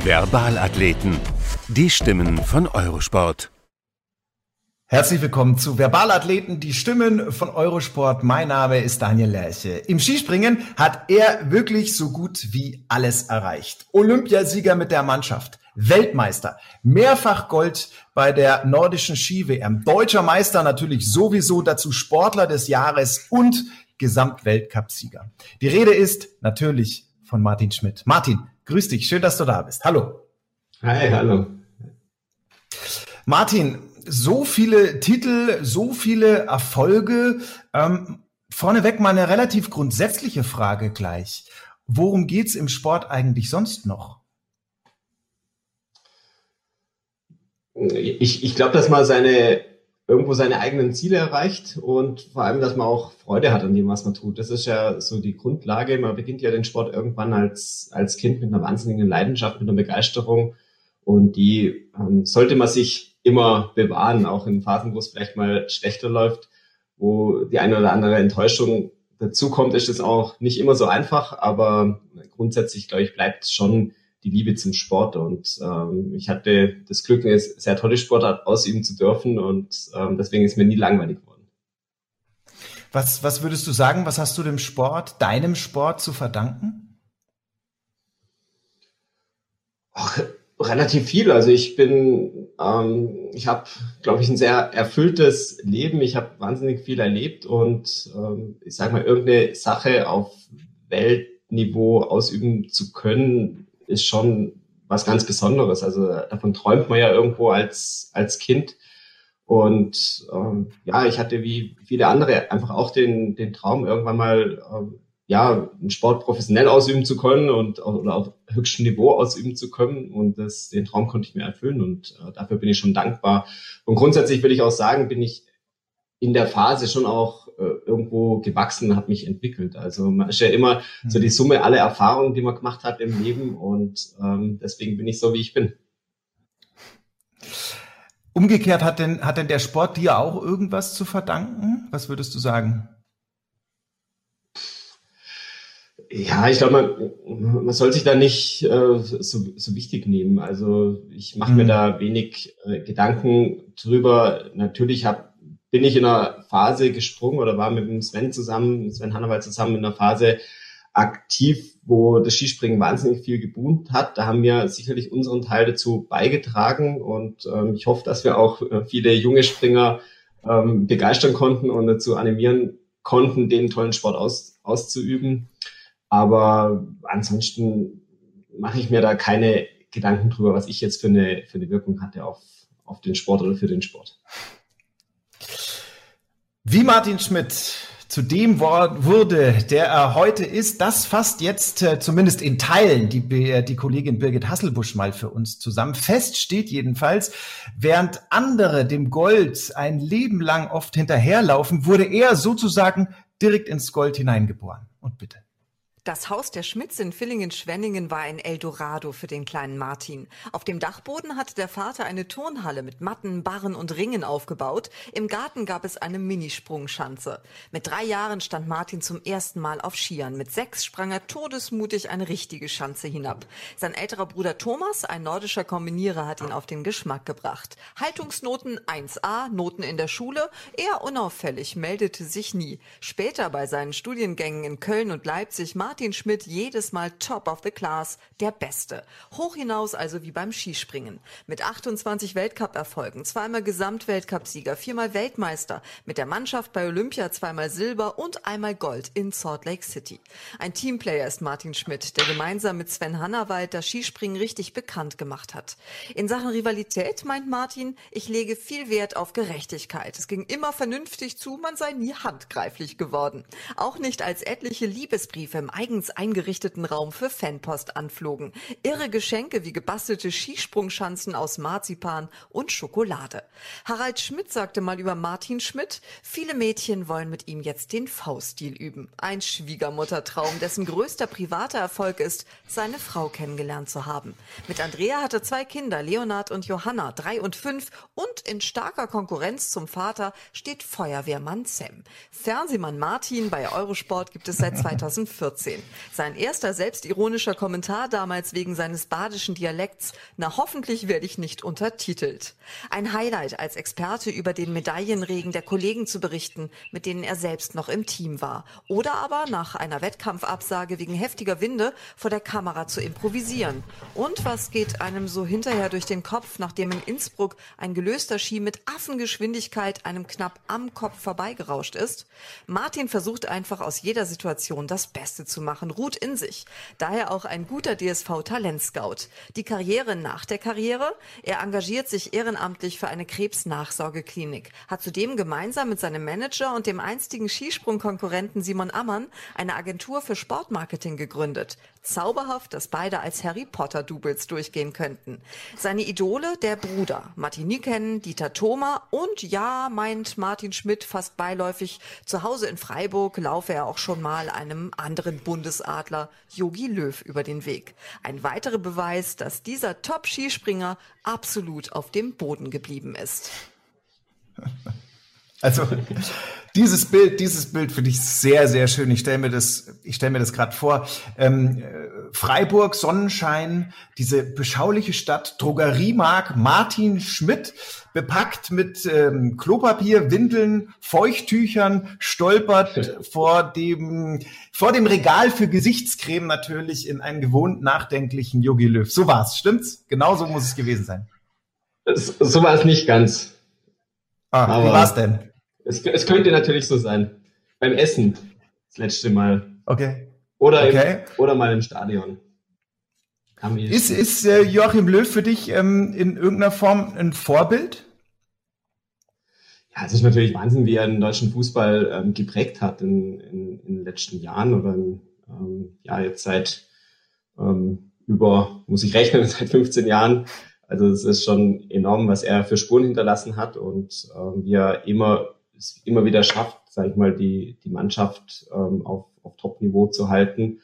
Verbalathleten. Die Stimmen von Eurosport. Herzlich willkommen zu Verbalathleten, die Stimmen von Eurosport. Mein Name ist Daniel Lerche. Im Skispringen hat er wirklich so gut wie alles erreicht. Olympiasieger mit der Mannschaft, Weltmeister, mehrfach Gold bei der nordischen Ski-WM, deutscher Meister natürlich sowieso dazu Sportler des Jahres und Gesamtweltcupsieger. Die Rede ist natürlich von Martin Schmidt. Martin, grüß dich, schön, dass du da bist. Hallo. Hi, hallo. Martin, so viele Titel, so viele Erfolge. Ähm, vorneweg mal eine relativ grundsätzliche Frage gleich. Worum geht's im Sport eigentlich sonst noch? Ich, ich glaube, dass man seine irgendwo seine eigenen Ziele erreicht und vor allem, dass man auch Freude hat an dem, was man tut. Das ist ja so die Grundlage. Man beginnt ja den Sport irgendwann als, als Kind mit einer wahnsinnigen Leidenschaft, mit einer Begeisterung und die ähm, sollte man sich immer bewahren, auch in Phasen, wo es vielleicht mal schlechter läuft, wo die eine oder andere Enttäuschung dazukommt, ist es auch nicht immer so einfach, aber grundsätzlich, glaube ich, bleibt schon die Liebe zum Sport. Und ähm, ich hatte das Glück, eine sehr tolle Sportart ausüben zu dürfen und ähm, deswegen ist mir nie langweilig geworden. Was, was würdest du sagen, was hast du dem Sport, deinem Sport zu verdanken? Ach, relativ viel. Also ich bin, ähm, ich habe, glaube ich, ein sehr erfülltes Leben. Ich habe wahnsinnig viel erlebt und ähm, ich sage mal, irgendeine Sache auf Weltniveau ausüben zu können, ist schon was ganz Besonderes. Also davon träumt man ja irgendwo als, als Kind. Und ähm, ja, ich hatte wie viele andere einfach auch den, den Traum, irgendwann mal ähm, ja, einen Sport professionell ausüben zu können und oder auf höchstem Niveau ausüben zu können. Und das, den Traum konnte ich mir erfüllen und äh, dafür bin ich schon dankbar. Und grundsätzlich will ich auch sagen, bin ich in der Phase schon auch irgendwo gewachsen, habe mich entwickelt. Also man ist ja immer so die Summe aller Erfahrungen, die man gemacht hat im Leben und ähm, deswegen bin ich so, wie ich bin. Umgekehrt hat denn, hat denn der Sport dir auch irgendwas zu verdanken? Was würdest du sagen? Ja, ich glaube, man, man soll sich da nicht äh, so, so wichtig nehmen. Also ich mache mhm. mir da wenig äh, Gedanken drüber. Natürlich hab, bin ich in einer Phase gesprungen oder war mit dem Sven zusammen, Sven Hannawald zusammen in einer Phase aktiv, wo das Skispringen wahnsinnig viel geboomt hat. Da haben wir sicherlich unseren Teil dazu beigetragen und ähm, ich hoffe, dass wir auch äh, viele junge Springer ähm, begeistern konnten und dazu animieren konnten, den tollen Sport aus, auszuüben. Aber ansonsten mache ich mir da keine Gedanken drüber, was ich jetzt für eine, für eine Wirkung hatte auf, auf den Sport oder für den Sport. Wie Martin Schmidt zu dem Wort wurde, der er heute ist, das fasst jetzt äh, zumindest in Teilen die, die Kollegin Birgit Hasselbusch mal für uns zusammen. Fest steht jedenfalls, während andere dem Gold ein Leben lang oft hinterherlaufen, wurde er sozusagen direkt ins Gold hineingeboren. Und bitte. Das Haus der Schmitz in Villingen-Schwenningen war ein Eldorado für den kleinen Martin. Auf dem Dachboden hatte der Vater eine Turnhalle mit Matten, Barren und Ringen aufgebaut. Im Garten gab es eine Minisprungschanze. Mit drei Jahren stand Martin zum ersten Mal auf Skiern. Mit sechs sprang er todesmutig eine richtige Schanze hinab. Sein älterer Bruder Thomas, ein nordischer Kombinierer, hat ihn auf den Geschmack gebracht. Haltungsnoten 1a, Noten in der Schule, eher unauffällig, meldete sich nie. Später bei seinen Studiengängen in Köln und Leipzig Martin Schmidt jedes Mal top of the class, der Beste. Hoch hinaus also wie beim Skispringen. Mit 28 Weltcup-Erfolgen, zweimal Gesamtweltcupsieger, viermal Weltmeister, mit der Mannschaft bei Olympia zweimal Silber und einmal Gold in Salt Lake City. Ein Teamplayer ist Martin Schmidt, der gemeinsam mit Sven Hannawald das Skispringen richtig bekannt gemacht hat. In Sachen Rivalität meint Martin, ich lege viel Wert auf Gerechtigkeit. Es ging immer vernünftig zu, man sei nie handgreiflich geworden. Auch nicht als etliche Liebesbriefe im eigens eingerichteten Raum für Fanpost anflogen. Irre Geschenke wie gebastelte Skisprungschanzen aus Marzipan und Schokolade. Harald Schmidt sagte mal über Martin Schmidt, viele Mädchen wollen mit ihm jetzt den V-Stil üben. Ein Schwiegermuttertraum, dessen größter privater Erfolg ist, seine Frau kennengelernt zu haben. Mit Andrea hatte zwei Kinder, Leonard und Johanna, drei und fünf, und in starker Konkurrenz zum Vater steht Feuerwehrmann Sam. Fernsehmann Martin bei Eurosport gibt es seit 2014. Sein erster selbstironischer Kommentar damals wegen seines badischen Dialekts, na hoffentlich werde ich nicht untertitelt. Ein Highlight als Experte über den Medaillenregen der Kollegen zu berichten, mit denen er selbst noch im Team war. Oder aber nach einer Wettkampfabsage wegen heftiger Winde vor der Kamera zu improvisieren. Und was geht einem so hinterher durch den Kopf, nachdem in Innsbruck ein gelöster Ski mit Affengeschwindigkeit einem knapp am Kopf vorbeigerauscht ist? Martin versucht einfach aus jeder Situation das Beste zu machen, ruht in sich. Daher auch ein guter DSV-Talentscout. Die Karriere nach der Karriere? Er engagiert sich ehrenamtlich für eine Krebsnachsorgeklinik, hat zudem gemeinsam mit seinem Manager und dem einstigen Skisprungkonkurrenten Simon Ammann eine Agentur für Sportmarketing gegründet. Zauberhaft, dass beide als Harry Potter-Doubles durchgehen könnten. Seine Idole, der Bruder, Martin Niken, Dieter Thoma und ja, meint Martin Schmidt fast beiläufig, zu Hause in Freiburg laufe er auch schon mal einem anderen Bundesadler, Yogi Löw, über den Weg. Ein weiterer Beweis, dass dieser Top-Skispringer absolut auf dem Boden geblieben ist. Also dieses Bild, dieses Bild finde ich sehr, sehr schön. Ich stelle mir das, ich stelle mir das gerade vor. Ähm, Freiburg, Sonnenschein, diese beschauliche Stadt, Drogeriemark, Martin Schmidt, bepackt mit ähm, Klopapier, Windeln, Feuchttüchern, stolpert vor dem vor dem Regal für Gesichtscreme natürlich in einen gewohnt nachdenklichen Yogi Löw. So war's, stimmt's? Genau so muss es gewesen sein. So war es nicht ganz. Ah, Aber wie war's denn? Es, es könnte natürlich so sein. Beim Essen das letzte Mal. Okay. Oder, okay. Im, oder mal im Stadion. Ist, ist äh, Joachim Löw für dich ähm, in irgendeiner Form ein Vorbild? Ja, es ist natürlich Wahnsinn, wie er den deutschen Fußball ähm, geprägt hat in, in, in, den letzten Jahren oder in, ähm, ja jetzt seit ähm, über, muss ich rechnen, seit 15 Jahren. Also es ist schon enorm, was er für Spuren hinterlassen hat und ähm, wie er immer es immer wieder schafft, sage ich mal, die, die Mannschaft ähm, auf, auf Top-Niveau zu halten.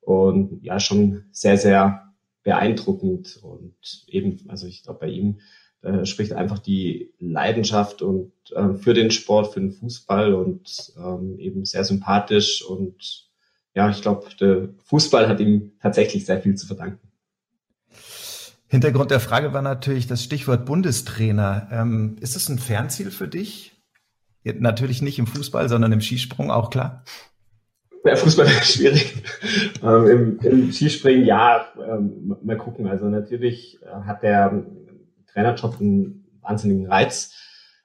Und ja, schon sehr, sehr beeindruckend. Und eben, also ich glaube, bei ihm äh, spricht einfach die Leidenschaft und äh, für den Sport, für den Fußball und ähm, eben sehr sympathisch. Und ja, ich glaube, der Fußball hat ihm tatsächlich sehr viel zu verdanken. Hintergrund der Frage war natürlich das Stichwort Bundestrainer. Ähm, ist es ein Fernziel für dich? Natürlich nicht im Fußball, sondern im Skisprung auch klar. Ja, Fußball ist schwierig. ähm, im, im, Skispringen, ja, ähm, mal gucken. Also natürlich äh, hat der Trainerjob einen wahnsinnigen Reiz,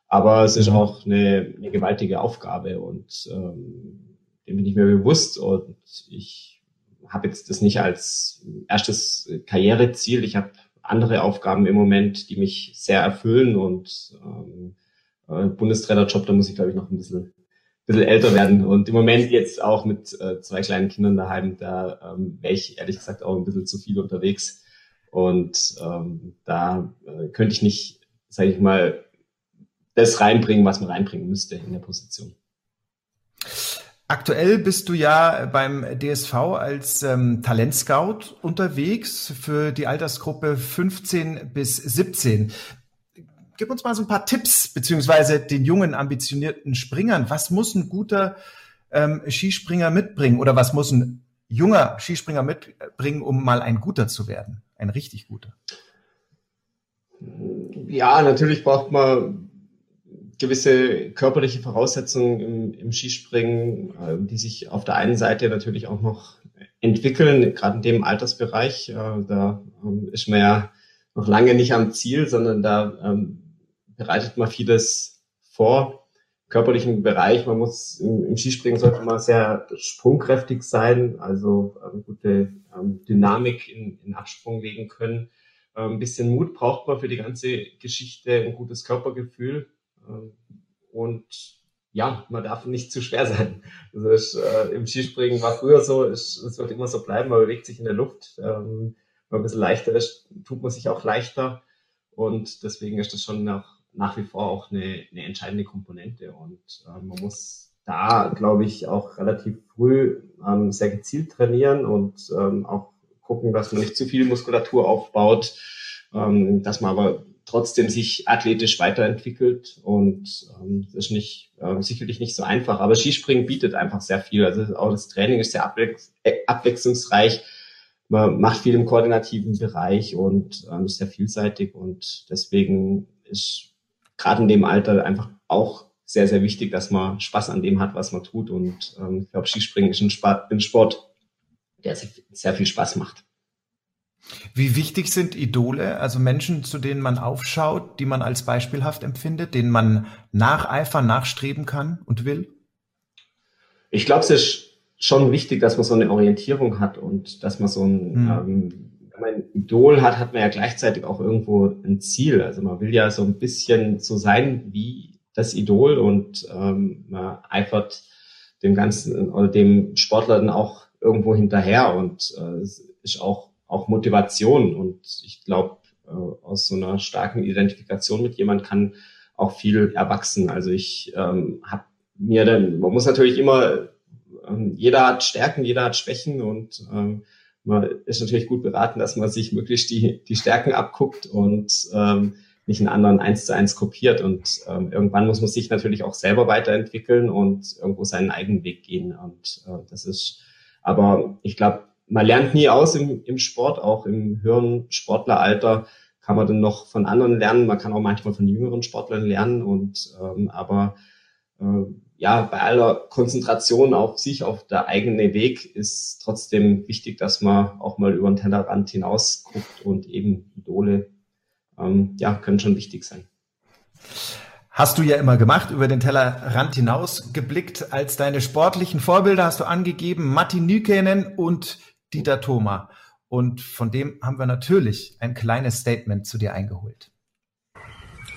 aber es ist mhm. auch eine, eine gewaltige Aufgabe und ähm, dem bin ich mir bewusst und ich habe jetzt das nicht als erstes Karriereziel. Ich habe andere Aufgaben im Moment, die mich sehr erfüllen und ähm, Bundestrainerjob, da muss ich, glaube ich, noch ein bisschen, bisschen älter werden. Und im Moment jetzt auch mit äh, zwei kleinen Kindern daheim, da ähm, wäre ich ehrlich gesagt auch ein bisschen zu viel unterwegs. Und ähm, da äh, könnte ich nicht, sage ich mal, das reinbringen, was man reinbringen müsste in der Position. Aktuell bist du ja beim DSV als ähm, Talentscout unterwegs für die Altersgruppe 15 bis 17 gib uns mal so ein paar Tipps, beziehungsweise den jungen, ambitionierten Springern. Was muss ein guter ähm, Skispringer mitbringen oder was muss ein junger Skispringer mitbringen, um mal ein guter zu werden? Ein richtig guter. Ja, natürlich braucht man gewisse körperliche Voraussetzungen im, im Skispringen, äh, die sich auf der einen Seite natürlich auch noch entwickeln, gerade in dem Altersbereich. Äh, da ähm, ist man ja noch lange nicht am Ziel, sondern da ähm, bereitet man vieles vor. Körperlichen Bereich, man muss im, im Skispringen sollte man sehr sprungkräftig sein, also ähm, gute ähm, Dynamik in, in Absprung legen können. Ähm, ein bisschen Mut braucht man für die ganze Geschichte, ein gutes Körpergefühl. Ähm, und ja, man darf nicht zu schwer sein. Also ist, äh, im Skispringen war früher so, es wird immer so bleiben, man bewegt sich in der Luft. Ähm, wenn man ein bisschen leichter ist, tut man sich auch leichter. Und deswegen ist das schon nach, nach wie vor auch eine, eine entscheidende Komponente. Und äh, man muss da, glaube ich, auch relativ früh ähm, sehr gezielt trainieren und ähm, auch gucken, dass man nicht zu viel Muskulatur aufbaut, ähm, dass man aber trotzdem sich athletisch weiterentwickelt und ähm, das ist nicht äh, sicherlich nicht so einfach. Aber Skispringen bietet einfach sehr viel. Also auch das Training ist sehr abwech äh, abwechslungsreich. Man macht viel im koordinativen Bereich und ähm, ist sehr vielseitig und deswegen ist gerade in dem Alter einfach auch sehr, sehr wichtig, dass man Spaß an dem hat, was man tut. Und ähm, ich glaube, Skispringen ist ein, Sport, ein Sport, der sehr viel Spaß macht. Wie wichtig sind Idole, also Menschen, zu denen man aufschaut, die man als beispielhaft empfindet, denen man nacheifern, nachstreben kann und will? Ich glaube, es ist schon wichtig, dass man so eine Orientierung hat und dass man so ein, mhm. ähm, wenn man ein Idol hat, hat man ja gleichzeitig auch irgendwo ein Ziel. Also man will ja so ein bisschen so sein wie das Idol und ähm, man eifert dem ganzen oder dem Sportler dann auch irgendwo hinterher und äh, ist auch auch Motivation. Und ich glaube, äh, aus so einer starken Identifikation mit jemand kann auch viel erwachsen. Also ich ähm, habe mir dann, man muss natürlich immer, ähm, jeder hat Stärken, jeder hat Schwächen und ähm, man ist natürlich gut beraten, dass man sich möglichst die, die Stärken abguckt und ähm, nicht einen anderen eins zu eins kopiert. Und ähm, irgendwann muss man sich natürlich auch selber weiterentwickeln und irgendwo seinen eigenen Weg gehen. Und äh, das ist, aber ich glaube, man lernt nie aus im, im Sport, auch im höheren Sportleralter kann man dann noch von anderen lernen. Man kann auch manchmal von jüngeren Sportlern lernen und ähm, aber ja, bei aller Konzentration auf sich, auf der eigene Weg ist trotzdem wichtig, dass man auch mal über den Tellerrand hinaus guckt und eben Idole ähm, ja, können schon wichtig sein. Hast du ja immer gemacht, über den Tellerrand hinaus geblickt. Als deine sportlichen Vorbilder hast du angegeben Matti Nykänen und Dieter Thoma. Und von dem haben wir natürlich ein kleines Statement zu dir eingeholt.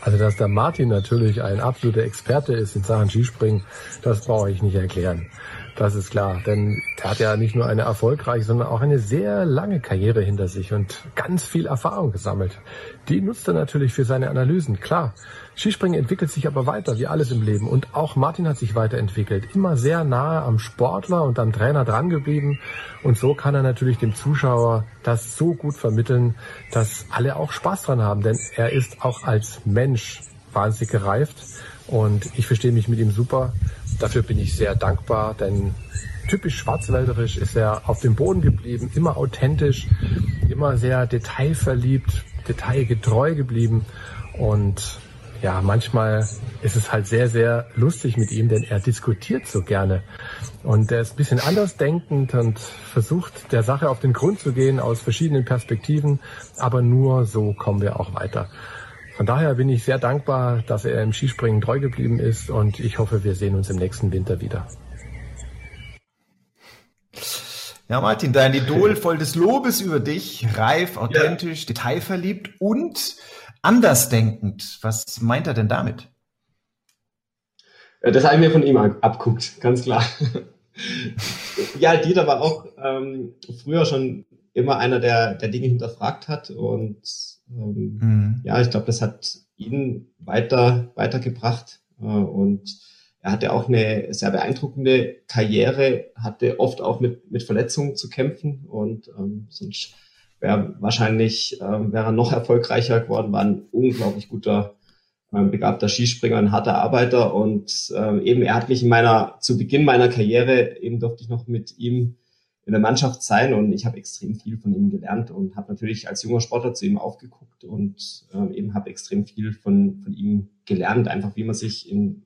Also, dass der Martin natürlich ein absoluter Experte ist in Sachen Skispringen, das brauche ich nicht erklären. Das ist klar, denn er hat ja nicht nur eine erfolgreiche, sondern auch eine sehr lange Karriere hinter sich und ganz viel Erfahrung gesammelt. Die nutzt er natürlich für seine Analysen, klar. Skispringen entwickelt sich aber weiter, wie alles im Leben. Und auch Martin hat sich weiterentwickelt. Immer sehr nahe am Sportler und am Trainer drangeblieben. Und so kann er natürlich dem Zuschauer das so gut vermitteln, dass alle auch Spaß dran haben. Denn er ist auch als Mensch wahnsinnig gereift. Und ich verstehe mich mit ihm super. Dafür bin ich sehr dankbar, denn typisch schwarzwälderisch ist er auf dem Boden geblieben, immer authentisch, immer sehr detailverliebt, detailgetreu geblieben. Und ja, manchmal ist es halt sehr, sehr lustig mit ihm, denn er diskutiert so gerne. Und er ist ein bisschen anders denkend und versucht der Sache auf den Grund zu gehen aus verschiedenen Perspektiven. Aber nur so kommen wir auch weiter. Von daher bin ich sehr dankbar, dass er im Skispringen treu geblieben ist und ich hoffe, wir sehen uns im nächsten Winter wieder. Ja, Martin, dein Idol voll des Lobes über dich, reif, authentisch, ja. detailverliebt und andersdenkend. Was meint er denn damit? Äh, das habe ich mir von ihm abguckt, ganz klar. ja, Dieter war auch ähm, früher schon immer einer, der, der Dinge hinterfragt hat und ähm, mhm. ja, ich glaube, das hat ihn weiter weitergebracht äh, und er hatte auch eine sehr beeindruckende Karriere, hatte oft auch mit, mit Verletzungen zu kämpfen und ähm, sonst wäre wahrscheinlich ähm, wäre noch erfolgreicher geworden, war ein unglaublich guter, ähm, begabter Skispringer, ein harter Arbeiter und ähm, eben er hat mich in meiner, zu Beginn meiner Karriere eben durfte ich noch mit ihm in der Mannschaft sein und ich habe extrem viel von ihm gelernt und habe natürlich als junger Sportler zu ihm aufgeguckt und äh, eben habe extrem viel von, von ihm gelernt, einfach wie man sich in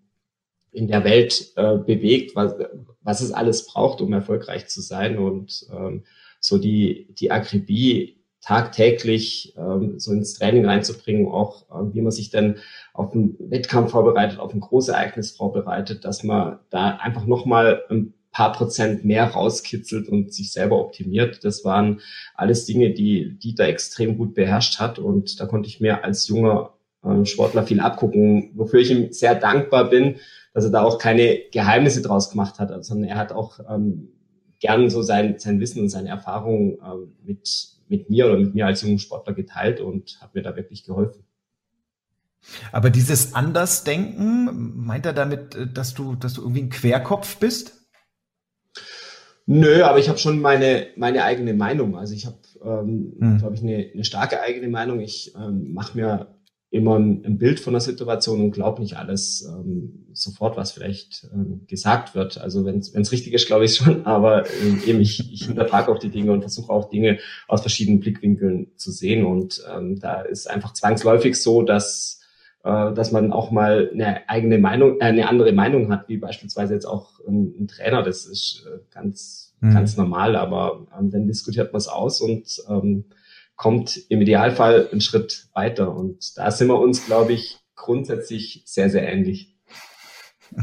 in der Welt äh, bewegt, was, was es alles braucht, um erfolgreich zu sein und ähm, so die, die Akribie tagtäglich ähm, so ins Training reinzubringen, auch äh, wie man sich dann auf einen Wettkampf vorbereitet, auf ein Großereignis vorbereitet, dass man da einfach nochmal ein paar Prozent mehr rauskitzelt und sich selber optimiert. Das waren alles Dinge, die Dieter extrem gut beherrscht hat und da konnte ich mir als junger äh, Sportler viel abgucken, wofür ich ihm sehr dankbar bin, dass er da auch keine Geheimnisse draus gemacht hat, sondern er hat auch ähm, gern so sein, sein Wissen und seine Erfahrungen ähm, mit, mit mir oder mit mir als jungen Sportler geteilt und hat mir da wirklich geholfen. Aber dieses Andersdenken, meint er damit, äh, dass du, dass du irgendwie ein Querkopf bist? Nö, aber ich habe schon meine, meine eigene Meinung. Also ich habe, ähm, hm. glaube ich, eine, eine starke eigene Meinung. Ich ähm, mache mir immer ein, Bild von der Situation und glaube nicht alles ähm, sofort, was vielleicht ähm, gesagt wird. Also wenn es richtig ist, glaube ich schon, aber ähm, eben ich, ich hinterfrage auch die Dinge und versuche auch Dinge aus verschiedenen Blickwinkeln zu sehen. Und ähm, da ist einfach zwangsläufig so, dass äh, dass man auch mal eine eigene Meinung, äh, eine andere Meinung hat, wie beispielsweise jetzt auch ein, ein Trainer. Das ist äh, ganz, mhm. ganz normal, aber ähm, dann diskutiert man es aus und ähm, kommt im Idealfall einen Schritt weiter. Und da sind wir uns, glaube ich, grundsätzlich sehr, sehr ähnlich.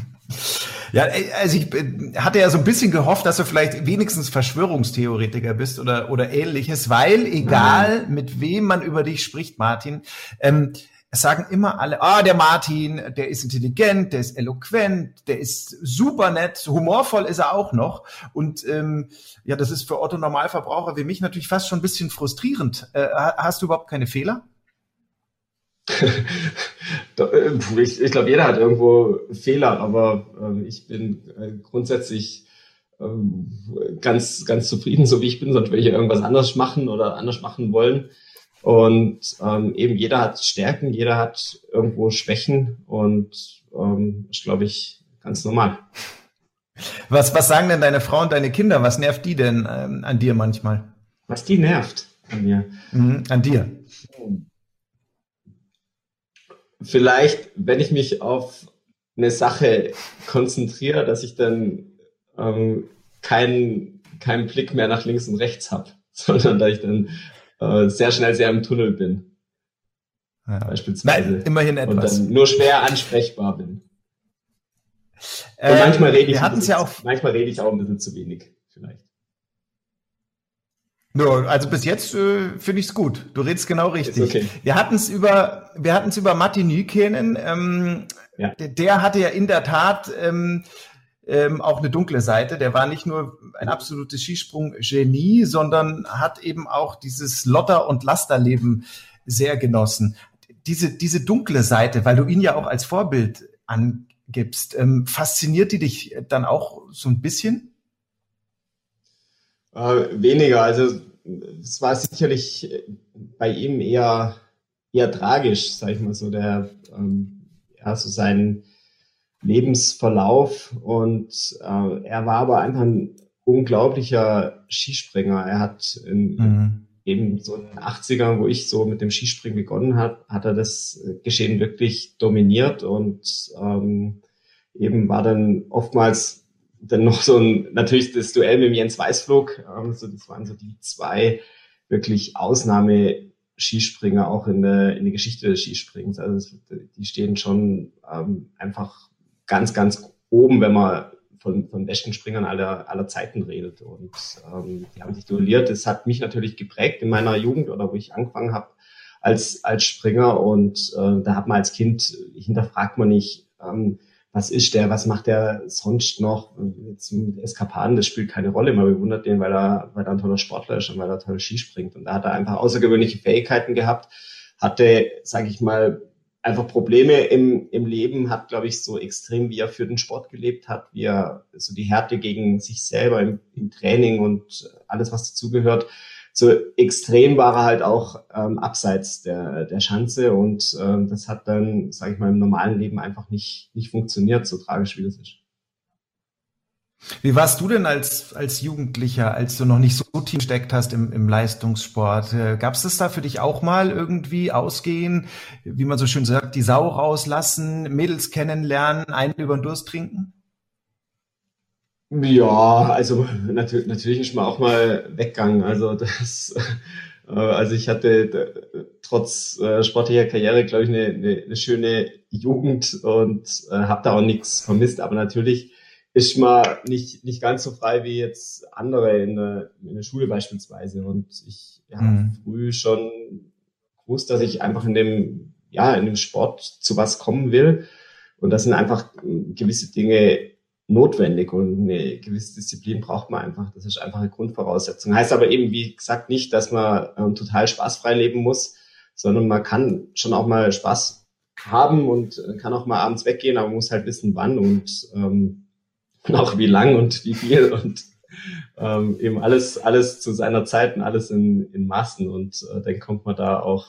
Ja, also ich hatte ja so ein bisschen gehofft, dass du vielleicht wenigstens Verschwörungstheoretiker bist oder, oder ähnliches, weil egal mit wem man über dich spricht, Martin, ähm, es sagen immer alle, ah, der Martin, der ist intelligent, der ist eloquent, der ist super nett, humorvoll ist er auch noch. Und ähm, ja, das ist für Otto Normalverbraucher wie mich natürlich fast schon ein bisschen frustrierend. Äh, hast du überhaupt keine Fehler? Äh, ich, ich glaube, jeder hat irgendwo Fehler, aber ähm, ich bin äh, grundsätzlich ähm, ganz, ganz zufrieden, so wie ich bin, sonst würde ich irgendwas anders machen oder anders machen wollen. Und ähm, eben jeder hat Stärken, jeder hat irgendwo Schwächen und ähm, ist, glaube ich, ganz normal. Was, was sagen denn deine Frau und deine Kinder? Was nervt die denn ähm, an dir manchmal? Was die nervt an mir? Mhm, an dir. Vielleicht, wenn ich mich auf eine Sache konzentriere, dass ich dann ähm, keinen keinen Blick mehr nach links und rechts habe, sondern dass ich dann äh, sehr schnell sehr im Tunnel bin. Ja. Beispielsweise. Nein, immerhin etwas. Und dann nur schwer ansprechbar bin. Und manchmal rede ich, bisschen, ja auch manchmal rede ich auch ein bisschen zu wenig, vielleicht. No, also bis jetzt äh, finde ich es gut. Du redest genau richtig. Okay. Wir hatten es über, wir hatten es über Matti Nykenen. Ähm, ja. der, der, hatte ja in der Tat ähm, ähm, auch eine dunkle Seite. Der war nicht nur ein absolutes Skisprung-Genie, sondern hat eben auch dieses Lotter- und Lasterleben sehr genossen. Diese, diese dunkle Seite, weil du ihn ja auch als Vorbild angibst, ähm, fasziniert die dich dann auch so ein bisschen? Äh, weniger. Also es war sicherlich bei ihm eher, eher tragisch, sag ich mal so, der ähm, ja, so sein Lebensverlauf und äh, er war aber einfach ein unglaublicher Skispringer. Er hat in, mhm. eben so in den 80ern, wo ich so mit dem Skispringen begonnen habe, hat er das Geschehen wirklich dominiert und ähm, eben war dann oftmals dann noch so ein, natürlich das Duell mit Jens Weißflug, ähm, so, das waren so die zwei wirklich Ausnahme Skispringer auch in der, in der Geschichte des Skisprings. Also das, die stehen schon ähm, einfach ganz, ganz oben, wenn man von, von besten Springern aller, aller Zeiten redet. Und ähm, die haben sich duelliert. Das hat mich natürlich geprägt in meiner Jugend oder wo ich angefangen habe als, als Springer. Und äh, da hat man als Kind, hinterfragt man nicht, ähm, was ist der, was macht der sonst noch jetzt mit Eskapaden, das spielt keine Rolle. Man bewundert den, weil er, weil er ein toller Sportler ist und weil er toll Ski springt. Und da hat er einfach außergewöhnliche Fähigkeiten gehabt, hatte, sage ich mal, einfach Probleme im, im Leben, hat, glaube ich, so extrem, wie er für den Sport gelebt hat, wie er so die Härte gegen sich selber im, im Training und alles, was dazugehört. So extrem war er halt auch ähm, abseits der, der Schanze und ähm, das hat dann, sage ich mal, im normalen Leben einfach nicht, nicht funktioniert, so tragisch wie das ist. Wie warst du denn als, als Jugendlicher, als du noch nicht so tief steckt hast im, im Leistungssport? Äh, Gab es das da für dich auch mal irgendwie ausgehen, wie man so schön sagt, die Sau rauslassen, Mädels kennenlernen, einen über den Durst trinken? Ja, also natürlich, natürlich ist man auch mal weggegangen. Also das, äh, also ich hatte trotz äh, sportlicher Karriere, glaube ich, eine, eine, eine schöne Jugend und äh, habe da auch nichts vermisst. Aber natürlich ist man nicht, nicht ganz so frei wie jetzt andere in der, in der Schule beispielsweise. Und ich ja, mhm. früh schon gewusst, dass ich einfach in dem, ja, in dem Sport zu was kommen will. Und das sind einfach gewisse Dinge notwendig und eine gewisse Disziplin braucht man einfach. Das ist einfach eine Grundvoraussetzung. Heißt aber eben, wie gesagt, nicht, dass man ähm, total spaßfrei leben muss, sondern man kann schon auch mal Spaß haben und kann auch mal abends weggehen, aber man muss halt wissen, wann und ähm, auch wie lang und wie viel und ähm, eben alles, alles zu seiner Zeit und alles in, in Maßen und äh, dann kommt man da auch,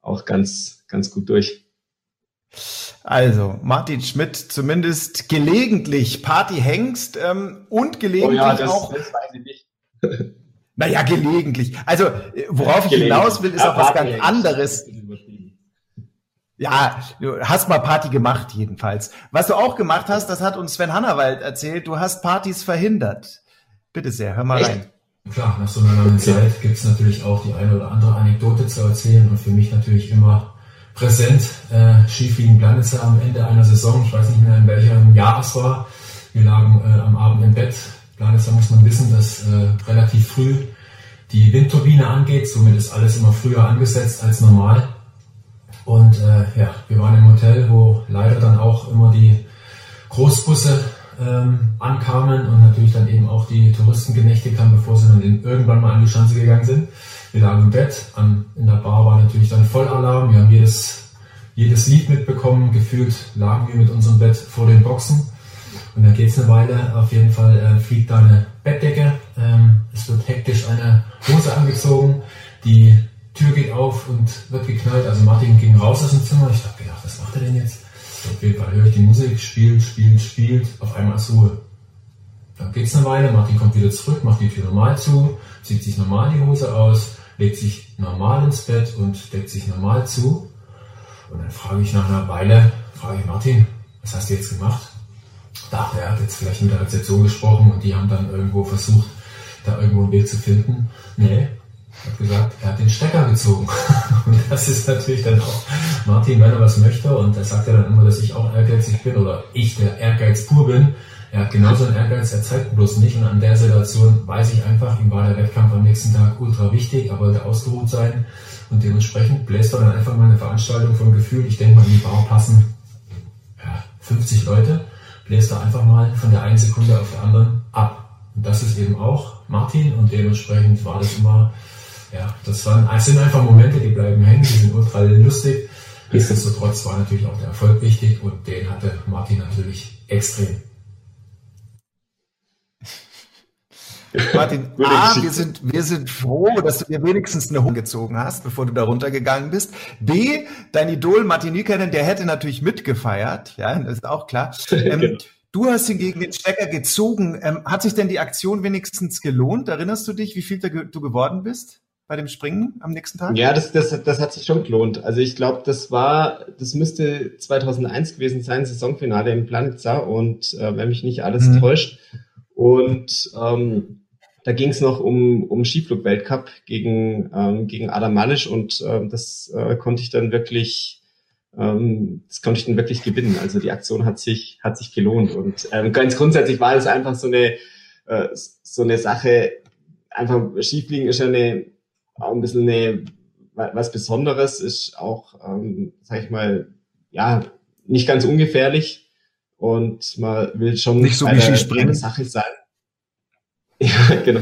auch ganz, ganz gut durch. Also, Martin Schmidt zumindest gelegentlich Partyhengst ähm, und gelegentlich oh ja, das, auch. Das weiß ich nicht. naja, gelegentlich. Also, worauf ich hinaus will, ist ja, auch was ganz anderes. Ja, du hast mal Party gemacht jedenfalls. Was du auch gemacht hast, das hat uns Sven Hannawald erzählt, du hast Partys verhindert. Bitte sehr, hör mal Echt? rein. Klar, nach so einer langen Zeit gibt es natürlich auch die eine oder andere Anekdote zu erzählen und für mich natürlich immer präsent. Äh, Skifliegen Planitzer am Ende einer Saison, ich weiß nicht mehr in welchem Jahr es war. Wir lagen äh, am Abend im Bett. Planitzer muss man wissen, dass äh, relativ früh die Windturbine angeht, somit ist alles immer früher angesetzt als normal. Und äh, ja, wir waren im Hotel, wo leider dann auch immer die Großbusse ähm, ankamen und natürlich dann eben auch die Touristen genächtigt haben, bevor sie dann irgendwann mal an die Schanze gegangen sind. Wir lagen im Bett, an, in der Bar war natürlich dann Vollalarm, wir haben jedes, jedes Lied mitbekommen, gefühlt lagen wir mit unserem Bett vor den Boxen. Und dann geht es eine Weile, auf jeden Fall äh, fliegt da eine Bettdecke, ähm, es wird hektisch eine Hose angezogen, die Tür geht auf und wird geknallt. Also Martin ging raus aus dem Zimmer. Ich habe gedacht, was macht er denn jetzt? Auf jeden Fall höre ich die Musik, spielt, spielt, spielt. Auf einmal ist Ruhe. Dann geht es eine Weile, Martin kommt wieder zurück, macht die Tür normal zu, zieht sich normal die Hose aus, legt sich normal ins Bett und deckt sich normal zu. Und dann frage ich nach einer Weile, frage ich Martin, was hast du jetzt gemacht? Dachte, er hat jetzt vielleicht mit der Rezeption gesprochen und die haben dann irgendwo versucht, da irgendwo einen Weg zu finden. Nee, hat gesagt, er hat den Stecker gezogen. Und das ist natürlich dann auch Martin, wenn er was möchte, und er sagt ja dann immer, dass ich auch ehrgeizig bin oder ich der Ehrgeiz pur bin. Er hat genauso einen Ehrgeiz, er zeigt bloß nicht. Und an der Situation weiß ich einfach, ihm war der Wettkampf am nächsten Tag ultra wichtig, er wollte ausgeruht sein. Und dementsprechend bläst er dann einfach mal eine Veranstaltung vom Gefühl, ich denke mal, in die Bar passen ja, 50 Leute, bläst er einfach mal von der einen Sekunde auf der anderen ab. Und das ist eben auch Martin und dementsprechend war das immer ja, das waren, es sind einfach Momente, die bleiben hängen, die sind ultra lustig. Nichtsdestotrotz war natürlich auch der Erfolg wichtig und den hatte Martin natürlich extrem. Martin, A, wir sind, wir sind froh, dass du dir wenigstens eine Hund gezogen hast, bevor du da runtergegangen bist. B, dein Idol Martin Nykänen, der hätte natürlich mitgefeiert, ja, das ist auch klar. Ähm, genau. Du hast hingegen den Stecker gezogen. Ähm, hat sich denn die Aktion wenigstens gelohnt? Erinnerst du dich, wie viel du geworden bist? Bei dem Springen am nächsten Tag? Ja, das, das, das hat sich schon gelohnt. Also ich glaube, das war, das müsste 2001 gewesen sein, Saisonfinale im Planitza und äh, wenn mich nicht alles mhm. täuscht. Und ähm, da ging es noch um, um Skiflug-Weltcup gegen, ähm, gegen Adam Malisch und äh, das äh, konnte ich dann wirklich, ähm, das konnte ich dann wirklich gewinnen. Also die Aktion hat sich, hat sich gelohnt. Und ähm, ganz grundsätzlich war es einfach so eine, äh, so eine Sache, einfach Skifliegen ist ja eine auch ein bisschen eine, was Besonderes, ist auch, ähm, sag ich mal, ja, nicht ganz ungefährlich und man will schon nicht so eine, wie eine Sache sein. Ja, genau.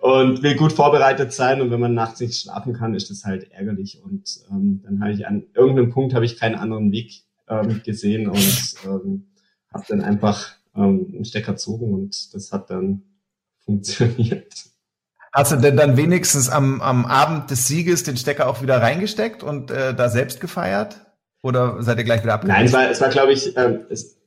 Und will gut vorbereitet sein und wenn man nachts nicht schlafen kann, ist das halt ärgerlich. Und ähm, dann habe ich an irgendeinem Punkt habe ich keinen anderen Weg ähm, gesehen und ähm, habe dann einfach ähm, einen Stecker gezogen und das hat dann funktioniert. Hast du denn dann wenigstens am, am Abend des Sieges den Stecker auch wieder reingesteckt und äh, da selbst gefeiert? Oder seid ihr gleich wieder abgegangen? Nein, es war, es war glaube ich, ähm, es,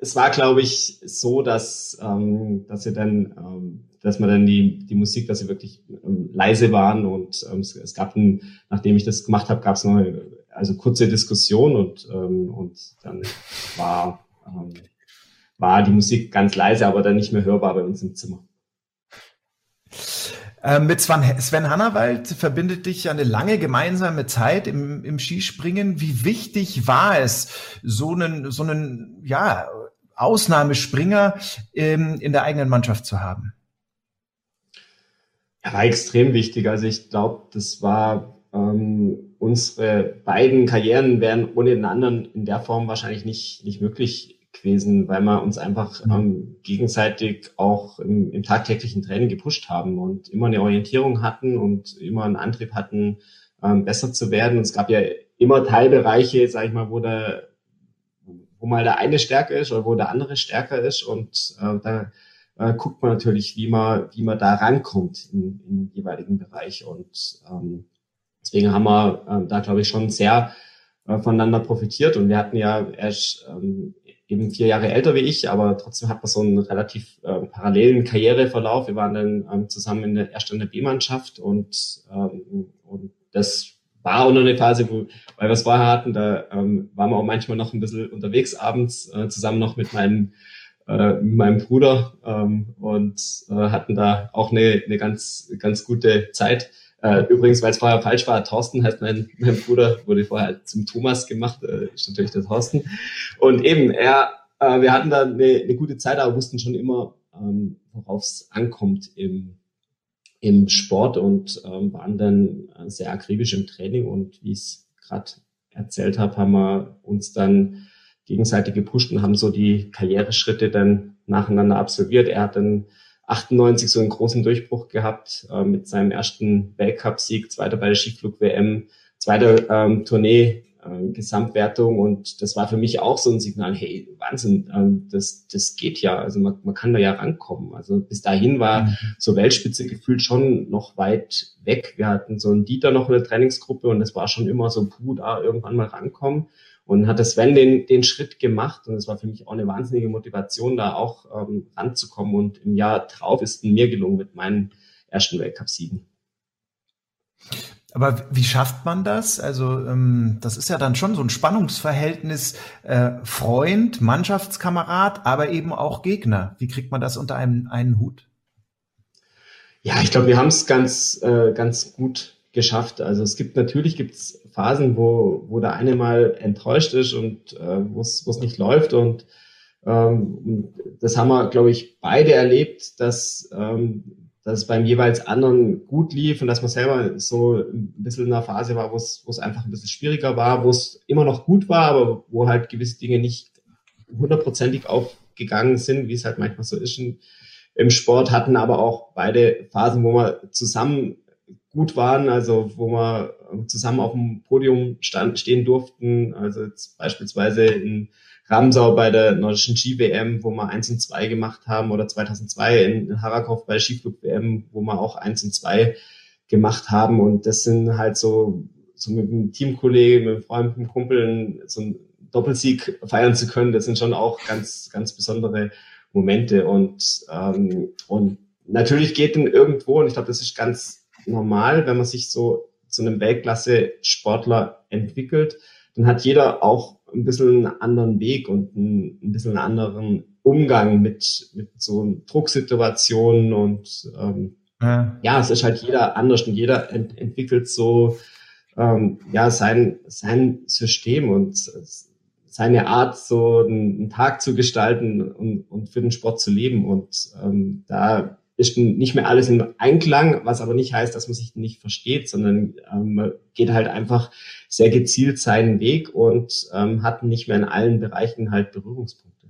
es war, glaube ich, so, dass, ähm, dass sie dann, ähm, dass man dann die, die Musik, dass sie wirklich ähm, leise waren und ähm, es, es gab ein, nachdem ich das gemacht habe, gab es noch eine, also kurze Diskussion und, ähm, und dann war, ähm, war die Musik ganz leise, aber dann nicht mehr hörbar bei uns im Zimmer. Ähm, mit Sven, Sven Hannawald verbindet dich eine lange gemeinsame Zeit im, im Skispringen. Wie wichtig war es, so einen, so einen, ja, Ausnahmespringer ähm, in der eigenen Mannschaft zu haben? Ja, war extrem wichtig. Also ich glaube, das war ähm, unsere beiden Karrieren wären ohne den anderen in der Form wahrscheinlich nicht, nicht möglich gewesen, weil wir uns einfach mhm. ähm, gegenseitig auch im, im tagtäglichen Training gepusht haben und immer eine Orientierung hatten und immer einen Antrieb hatten, ähm, besser zu werden. Und es gab ja immer Teilbereiche, sag ich mal, wo der, wo mal der eine stärker ist oder wo der andere stärker ist. Und äh, da äh, guckt man natürlich, wie man, wie man da rankommt in, in jeweiligen Bereich. Und ähm, deswegen haben wir äh, da, glaube ich, schon sehr äh, voneinander profitiert. Und wir hatten ja erst ähm, eben vier Jahre älter wie ich, aber trotzdem hat man so einen relativ äh, parallelen Karriereverlauf. Wir waren dann ähm, zusammen in der ersten der B-Mannschaft und, ähm, und das war auch noch eine Phase, wo, weil wir es vorher hatten, da ähm, waren wir auch manchmal noch ein bisschen unterwegs abends, äh, zusammen noch mit meinem, äh, mit meinem Bruder ähm, und äh, hatten da auch eine, eine ganz, ganz gute Zeit. Äh, übrigens, weil es vorher falsch war, Thorsten heißt mein, mein Bruder, wurde vorher zum Thomas gemacht, äh, ist natürlich der Thorsten. Und eben, er, äh, wir hatten da eine, eine gute Zeit, aber wussten schon immer, ähm, worauf es ankommt im, im Sport und ähm, waren dann sehr akribisch im Training. Und wie ich es gerade erzählt habe, haben wir uns dann gegenseitig gepusht und haben so die Karriereschritte dann nacheinander absolviert. Er hat dann 98 so einen großen Durchbruch gehabt äh, mit seinem ersten Weltcup-Sieg, zweiter bei der Skiflug-WM, zweite ähm, Tournee, äh, Gesamtwertung und das war für mich auch so ein Signal, hey, Wahnsinn, ähm, das, das geht ja, also man, man kann da ja rankommen. Also bis dahin war mhm. so Weltspitze gefühlt schon noch weit weg. Wir hatten so einen Dieter noch in der Trainingsgruppe und es war schon immer so, puh, da irgendwann mal rankommen. Und hat Sven den, den Schritt gemacht und es war für mich auch eine wahnsinnige Motivation, da auch ähm, ranzukommen. Und im Jahr drauf ist mir gelungen mit meinen ersten Weltcup-Siegen. Aber wie schafft man das? Also ähm, das ist ja dann schon so ein Spannungsverhältnis äh, Freund, Mannschaftskamerad, aber eben auch Gegner. Wie kriegt man das unter einem einen Hut? Ja, ich glaube, wir haben es ganz äh, ganz gut geschafft. Also es gibt natürlich gibt's Phasen, wo, wo der eine mal enttäuscht ist und äh, wo es nicht läuft. Und ähm, das haben wir, glaube ich, beide erlebt, dass, ähm, dass es beim jeweils anderen gut lief und dass man selber so ein bisschen in einer Phase war, wo es, einfach ein bisschen schwieriger war, wo es immer noch gut war, aber wo halt gewisse Dinge nicht hundertprozentig aufgegangen sind, wie es halt manchmal so ist in, im Sport, hatten aber auch beide Phasen, wo wir zusammen gut waren, also wo wir zusammen auf dem Podium stand, stehen durften. Also jetzt beispielsweise in Ramsau bei der nordischen Ski-WM, wo wir eins und zwei gemacht haben, oder 2002 in, Harakov bei der Skiflug-WM, wo wir auch eins und zwei gemacht haben. Und das sind halt so, so mit einem Teamkollegen, mit einem Freund, mit einem Kumpel so einen Doppelsieg feiern zu können, das sind schon auch ganz, ganz besondere Momente. Und, ähm, und natürlich geht dann irgendwo, und ich glaube, das ist ganz normal, wenn man sich so zu einem Weltklasse-Sportler entwickelt, dann hat jeder auch ein bisschen einen anderen Weg und ein, ein bisschen einen anderen Umgang mit, mit so Drucksituationen und ähm, ja. ja, es ist halt jeder anders und jeder ent entwickelt so ähm, ja sein, sein System und seine Art, so einen, einen Tag zu gestalten und, und für den Sport zu leben. Und ähm, da ist nicht mehr alles im Einklang, was aber nicht heißt, dass man sich nicht versteht, sondern ähm, man geht halt einfach sehr gezielt seinen Weg und ähm, hat nicht mehr in allen Bereichen halt Berührungspunkte.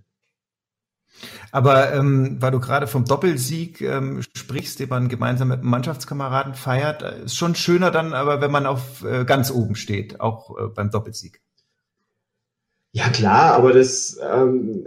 Aber ähm, weil du gerade vom Doppelsieg ähm, sprichst, den man gemeinsam mit einem Mannschaftskameraden feiert, äh, ist schon schöner dann, aber wenn man auf äh, ganz oben steht, auch äh, beim Doppelsieg. Ja klar, aber das ähm,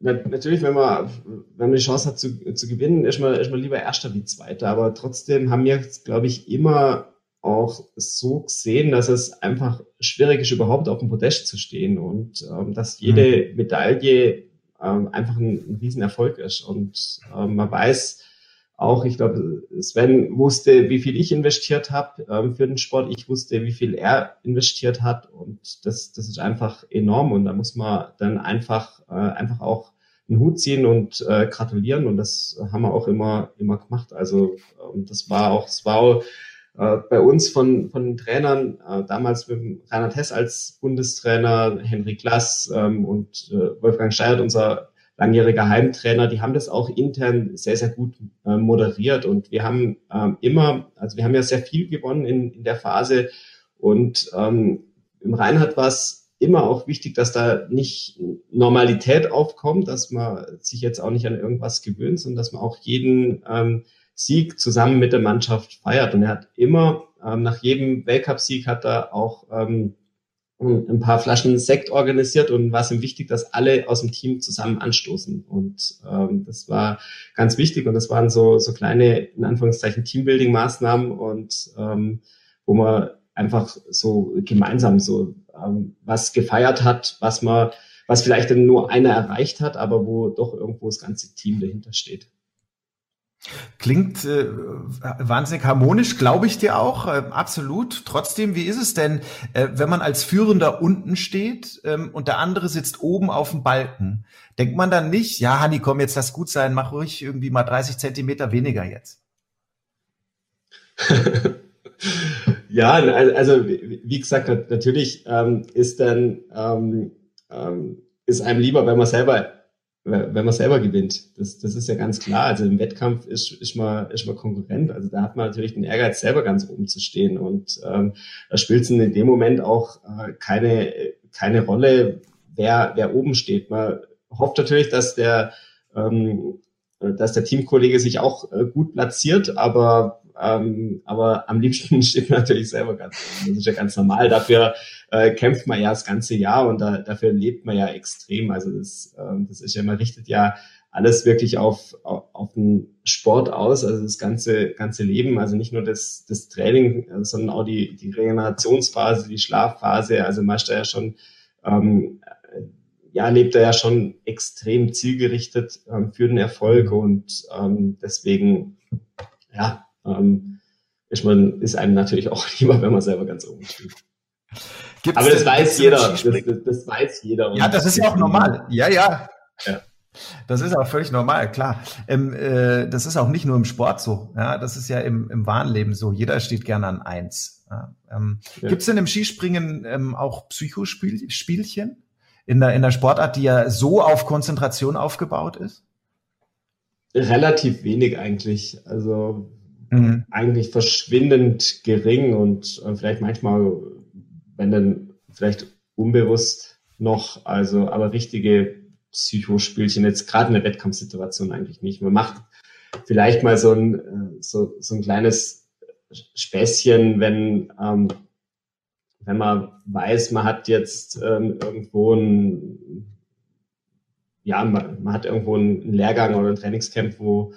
natürlich, wenn man, wenn man die Chance hat zu, zu gewinnen, ist man, ist man lieber Erster wie Zweiter. Aber trotzdem haben wir, glaube ich, immer auch so gesehen, dass es einfach schwierig ist, überhaupt auf dem Podest zu stehen und ähm, dass jede mhm. Medaille ähm, einfach ein, ein Riesenerfolg ist. Und ähm, man weiß auch, ich glaube, Sven wusste, wie viel ich investiert habe ähm, für den Sport. Ich wusste, wie viel er investiert hat. Und das, das ist einfach enorm. Und da muss man dann einfach, äh, einfach auch einen Hut ziehen und äh, gratulieren. Und das haben wir auch immer, immer gemacht. Also ähm, das war auch, es war auch, äh, bei uns von, von den Trainern, äh, damals mit Reinhard Hess als Bundestrainer, Henrik Glass ähm, und äh, Wolfgang Steyert, unser langjähriger Heimtrainer, die haben das auch intern sehr, sehr gut äh, moderiert. Und wir haben ähm, immer, also wir haben ja sehr viel gewonnen in, in der Phase. Und ähm, im Reinhard war es immer auch wichtig, dass da nicht Normalität aufkommt, dass man sich jetzt auch nicht an irgendwas gewöhnt, sondern dass man auch jeden ähm, Sieg zusammen mit der Mannschaft feiert. Und er hat immer, ähm, nach jedem Weltcup-Sieg hat er auch ähm, ein paar Flaschen Sekt organisiert und war es ihm wichtig, dass alle aus dem Team zusammen anstoßen. Und ähm, das war ganz wichtig und das waren so, so kleine, in Anführungszeichen, Teambuilding-Maßnahmen und ähm, wo man einfach so gemeinsam so ähm, was gefeiert hat, was man, was vielleicht dann nur einer erreicht hat, aber wo doch irgendwo das ganze Team dahinter steht. Klingt äh, wahnsinnig harmonisch, glaube ich dir auch, äh, absolut. Trotzdem, wie ist es denn, äh, wenn man als Führender unten steht ähm, und der andere sitzt oben auf dem Balken? Denkt man dann nicht, ja, Hanni, komm, jetzt lass gut sein, mach ruhig irgendwie mal 30 Zentimeter weniger jetzt? ja, also wie gesagt, natürlich ähm, ist dann ähm, ähm, ist einem lieber, wenn man selber wenn man selber gewinnt. Das, das ist ja ganz klar. Also im Wettkampf ist, ist, man, ist man Konkurrent. Also da hat man natürlich den Ehrgeiz, selber ganz oben zu stehen. Und ähm, da spielt es in dem Moment auch äh, keine, keine Rolle, wer, wer oben steht. Man hofft natürlich, dass der, ähm, dass der Teamkollege sich auch äh, gut platziert, aber ähm, aber am liebsten steht man natürlich selber ganz. Das ist ja ganz normal. Dafür äh, kämpft man ja das ganze Jahr und da, dafür lebt man ja extrem. Also das, ähm, das ist ja, man richtet ja alles wirklich auf, auf, auf den Sport aus, also das ganze, ganze Leben, also nicht nur das, das Training, äh, sondern auch die, die Regenerationsphase, die Schlafphase. Also man ist da ja schon, ähm, ja, lebt er ja schon extrem zielgerichtet ähm, für den Erfolg und ähm, deswegen, ja, ähm, ist man, ist einem natürlich auch lieber, wenn man selber ganz oben steht. Gibt's Aber das weiß jeder. Das, das, das, weiß jeder. Ja, das ist ja auch normal. Ja, ja. ja. Das ist auch völlig normal, klar. Ähm, äh, das ist auch nicht nur im Sport so. Ja, das ist ja im, im wahren Leben so. Jeder steht gerne an eins. Ja, ähm, ja. Gibt es denn im Skispringen ähm, auch Psychospielchen in der, in der Sportart, die ja so auf Konzentration aufgebaut ist? Relativ wenig eigentlich. Also mhm. eigentlich verschwindend gering und äh, vielleicht manchmal, wenn dann vielleicht unbewusst noch, also aber richtige Psychospielchen jetzt gerade in der Wettkampfsituation eigentlich nicht. Man macht vielleicht mal so ein, äh, so, so ein kleines Späßchen, wenn, ähm, wenn man weiß, man hat jetzt ähm, irgendwo ein, ja, man, man hat irgendwo einen Lehrgang oder ein Trainingscamp, wo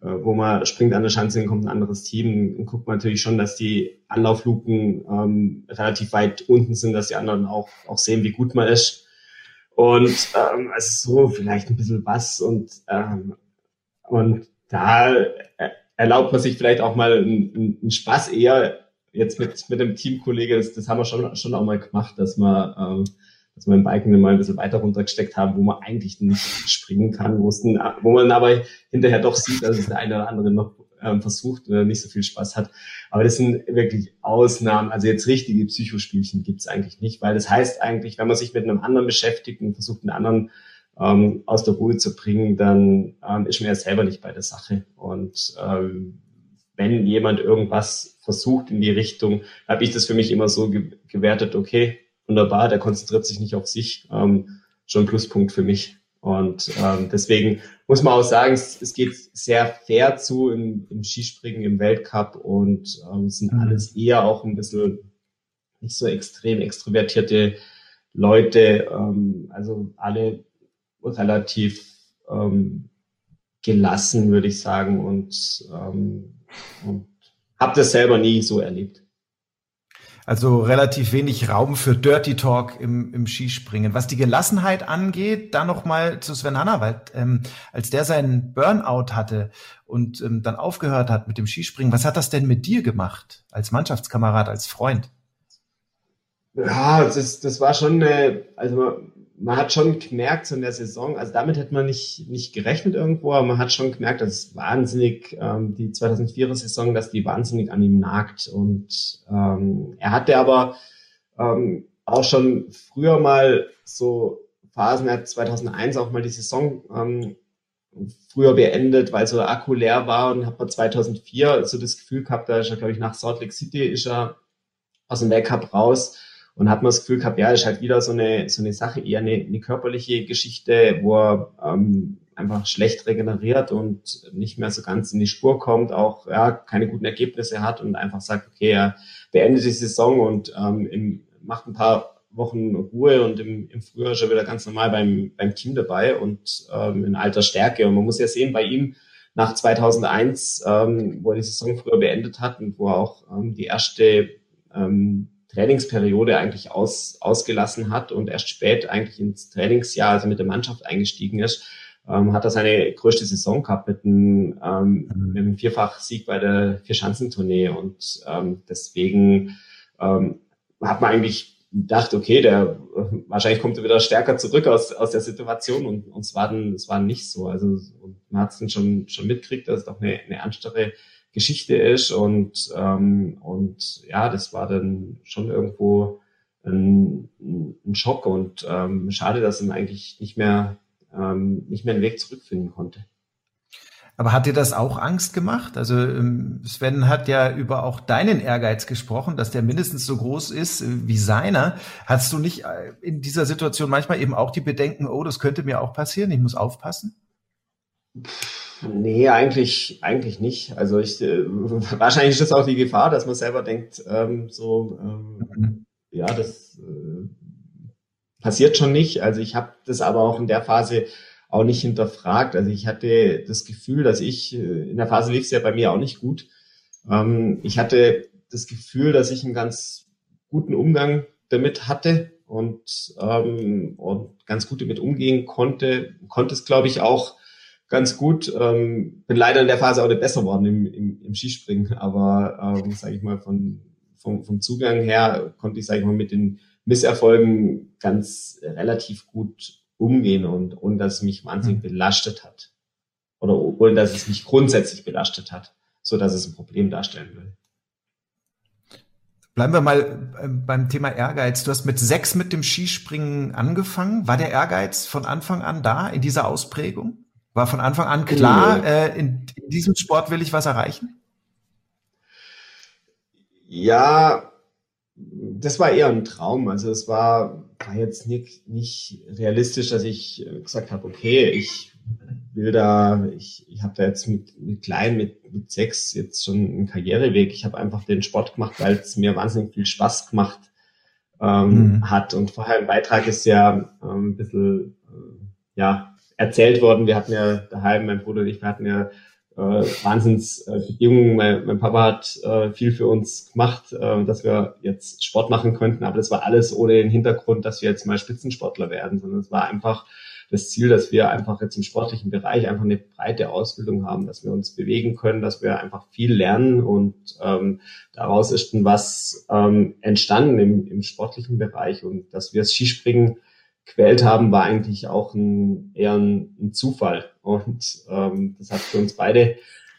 wo man springt an der Schanze, dann kommt ein anderes Team, dann guckt man natürlich schon, dass die Anlaufluken ähm, relativ weit unten sind, dass die anderen auch, auch sehen, wie gut man ist. Und ähm, also so vielleicht ein bisschen was und, ähm, und da erlaubt man sich vielleicht auch mal einen, einen Spaß eher jetzt mit, mit dem Teamkollege, das, das haben wir schon, schon auch mal gemacht, dass man ähm, dass wir im Biken mal ein bisschen weiter runtergesteckt haben, wo man eigentlich nicht springen kann, wo, es man aber hinterher doch sieht, dass es der eine oder andere noch ähm, versucht oder nicht so viel Spaß hat. Aber das sind wirklich Ausnahmen. Also jetzt richtige Psychospielchen gibt's eigentlich nicht, weil das heißt eigentlich, wenn man sich mit einem anderen beschäftigt und versucht, einen anderen ähm, aus der Ruhe zu bringen, dann ähm, ist man ja selber nicht bei der Sache. Und ähm, wenn jemand irgendwas versucht in die Richtung, habe ich das für mich immer so ge gewertet, okay, wunderbar, der konzentriert sich nicht auf sich, ähm, schon ein Pluspunkt für mich. Und ähm, deswegen muss man auch sagen, es, es geht sehr fair zu im, im Skispringen, im Weltcup und ähm, es sind mhm. alles eher auch ein bisschen nicht so extrem extrovertierte Leute, ähm, also alle relativ ähm, gelassen, würde ich sagen, und, ähm, und habe das selber nie so erlebt. Also relativ wenig Raum für Dirty Talk im, im Skispringen. Was die Gelassenheit angeht, da noch mal zu Sven Hannawald. Ähm, als der seinen Burnout hatte und ähm, dann aufgehört hat mit dem Skispringen, was hat das denn mit dir gemacht? Als Mannschaftskamerad, als Freund? Ja, das, das war schon, eine, also man hat schon gemerkt so in der Saison, also damit hätte man nicht, nicht gerechnet irgendwo, aber man hat schon gemerkt, dass wahnsinnig, ähm, die 2004er Saison, dass die wahnsinnig an ihm nagt. Und ähm, er hatte aber ähm, auch schon früher mal so Phasen, er hat 2001 auch mal die Saison ähm, früher beendet, weil so der Akku leer war und hat man 2004 so das Gefühl gehabt, da ist er, glaube ich, nach Salt Lake City ist er aus dem Weltcup raus und hat man das Gefühl gehabt, ja, ist halt wieder so eine, so eine Sache, eher eine, eine körperliche Geschichte, wo er ähm, einfach schlecht regeneriert und nicht mehr so ganz in die Spur kommt, auch ja, keine guten Ergebnisse hat und einfach sagt, okay, er beendet die Saison und ähm, im, macht ein paar Wochen Ruhe und im, im Frühjahr schon wieder ganz normal beim, beim Team dabei und ähm, in alter Stärke. Und man muss ja sehen, bei ihm nach 2001, ähm, wo er die Saison früher beendet hat und wo er auch ähm, die erste ähm, Trainingsperiode eigentlich aus, ausgelassen hat und erst spät eigentlich ins Trainingsjahr, also mit der Mannschaft eingestiegen ist, ähm, hat er seine größte Saison gehabt mit einem, ähm, mhm. mit einem Vierfach-Sieg bei der Vierschanzentournee und ähm, deswegen ähm, hat man eigentlich gedacht, okay, der wahrscheinlich kommt er wieder stärker zurück aus, aus der Situation und, und es war dann, es war nicht so. Also man hat es dann schon, schon mitgekriegt, dass es doch eine, eine ernstere Geschichte ist und, ähm, und ja, das war dann schon irgendwo ein, ein Schock und ähm, schade, dass er eigentlich nicht mehr, ähm, nicht mehr einen Weg zurückfinden konnte. Aber hat dir das auch Angst gemacht? Also ähm, Sven hat ja über auch deinen Ehrgeiz gesprochen, dass der mindestens so groß ist wie seiner. Hast du nicht äh, in dieser Situation manchmal eben auch die Bedenken, oh, das könnte mir auch passieren, ich muss aufpassen? Nee, eigentlich, eigentlich nicht. Also ich, äh, wahrscheinlich ist das auch die Gefahr, dass man selber denkt, ähm, so, ähm, mhm. ja, das äh, passiert schon nicht. Also ich habe das aber auch in der Phase auch nicht hinterfragt. Also ich hatte das Gefühl, dass ich, äh, in der Phase lief es ja bei mir auch nicht gut. Ähm, ich hatte das Gefühl, dass ich einen ganz guten Umgang damit hatte und, ähm, und ganz gut damit umgehen konnte. Konnte es, glaube ich, auch ganz gut. Ähm, bin leider in der Phase auch nicht besser geworden im, im, im Skispringen, aber ähm, sage ich mal von vom, vom Zugang her konnte ich sage ich mal mit den Misserfolgen ganz relativ gut umgehen und ohne dass es mich wahnsinnig mhm. belastet hat oder ohne dass es mich grundsätzlich belastet hat, so dass es ein Problem darstellen will. Bleiben wir mal äh, beim Thema Ehrgeiz. Du hast mit sechs mit dem Skispringen angefangen. War der Ehrgeiz von Anfang an da in dieser Ausprägung? War von Anfang an klar, äh, in, in diesem Sport will ich was erreichen? Ja, das war eher ein Traum. Also es war, war jetzt nicht, nicht realistisch, dass ich äh, gesagt habe, okay, ich will da, ich, ich habe da jetzt mit, mit klein, mit, mit sechs jetzt schon einen Karriereweg. Ich habe einfach den Sport gemacht, weil es mir wahnsinnig viel Spaß gemacht ähm, mhm. hat. Und vorher im Beitrag ist ja ähm, ein bisschen, äh, ja, erzählt worden. Wir hatten ja daheim, mein Bruder und ich, wir hatten ja äh, Wahnsinnsbedingungen. Äh, mein, mein Papa hat äh, viel für uns gemacht, äh, dass wir jetzt Sport machen könnten, aber das war alles ohne den Hintergrund, dass wir jetzt mal Spitzensportler werden, sondern es war einfach das Ziel, dass wir einfach jetzt im sportlichen Bereich einfach eine breite Ausbildung haben, dass wir uns bewegen können, dass wir einfach viel lernen und ähm, daraus ist dann was ähm, entstanden im, im sportlichen Bereich und dass wir das Skispringen gewählt haben, war eigentlich auch ein, eher ein, ein Zufall. Und ähm, das hat für uns beide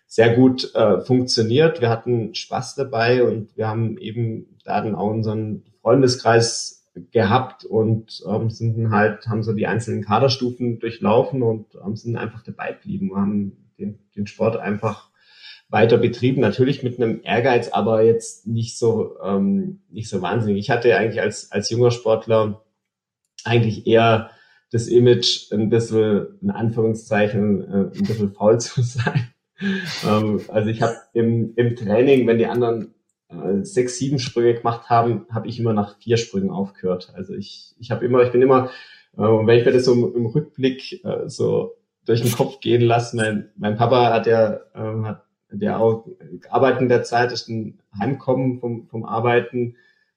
sehr gut äh, funktioniert. Wir hatten Spaß dabei und wir haben eben da dann auch unseren Freundeskreis gehabt und ähm, sind halt, haben so die einzelnen Kaderstufen durchlaufen und ähm, sind einfach dabei geblieben. Wir haben den, den Sport einfach weiter betrieben, natürlich mit einem Ehrgeiz, aber jetzt nicht so ähm, nicht so wahnsinnig. Ich hatte eigentlich als als junger Sportler eigentlich eher das Image ein bisschen, in Anführungszeichen, äh, ein bisschen faul zu sein. ähm, also ich habe im, im Training, wenn die anderen äh, sechs, sieben Sprünge gemacht haben, habe ich immer nach vier Sprüngen aufgehört. Also ich, ich habe immer, ich bin immer, äh, wenn ich mir das so im, Rückblick äh, so durch den Kopf gehen lasse, mein, mein Papa hat ja, äh, hat der auch gearbeitet in der Zeit, ist ein Heimkommen vom, vom Arbeiten,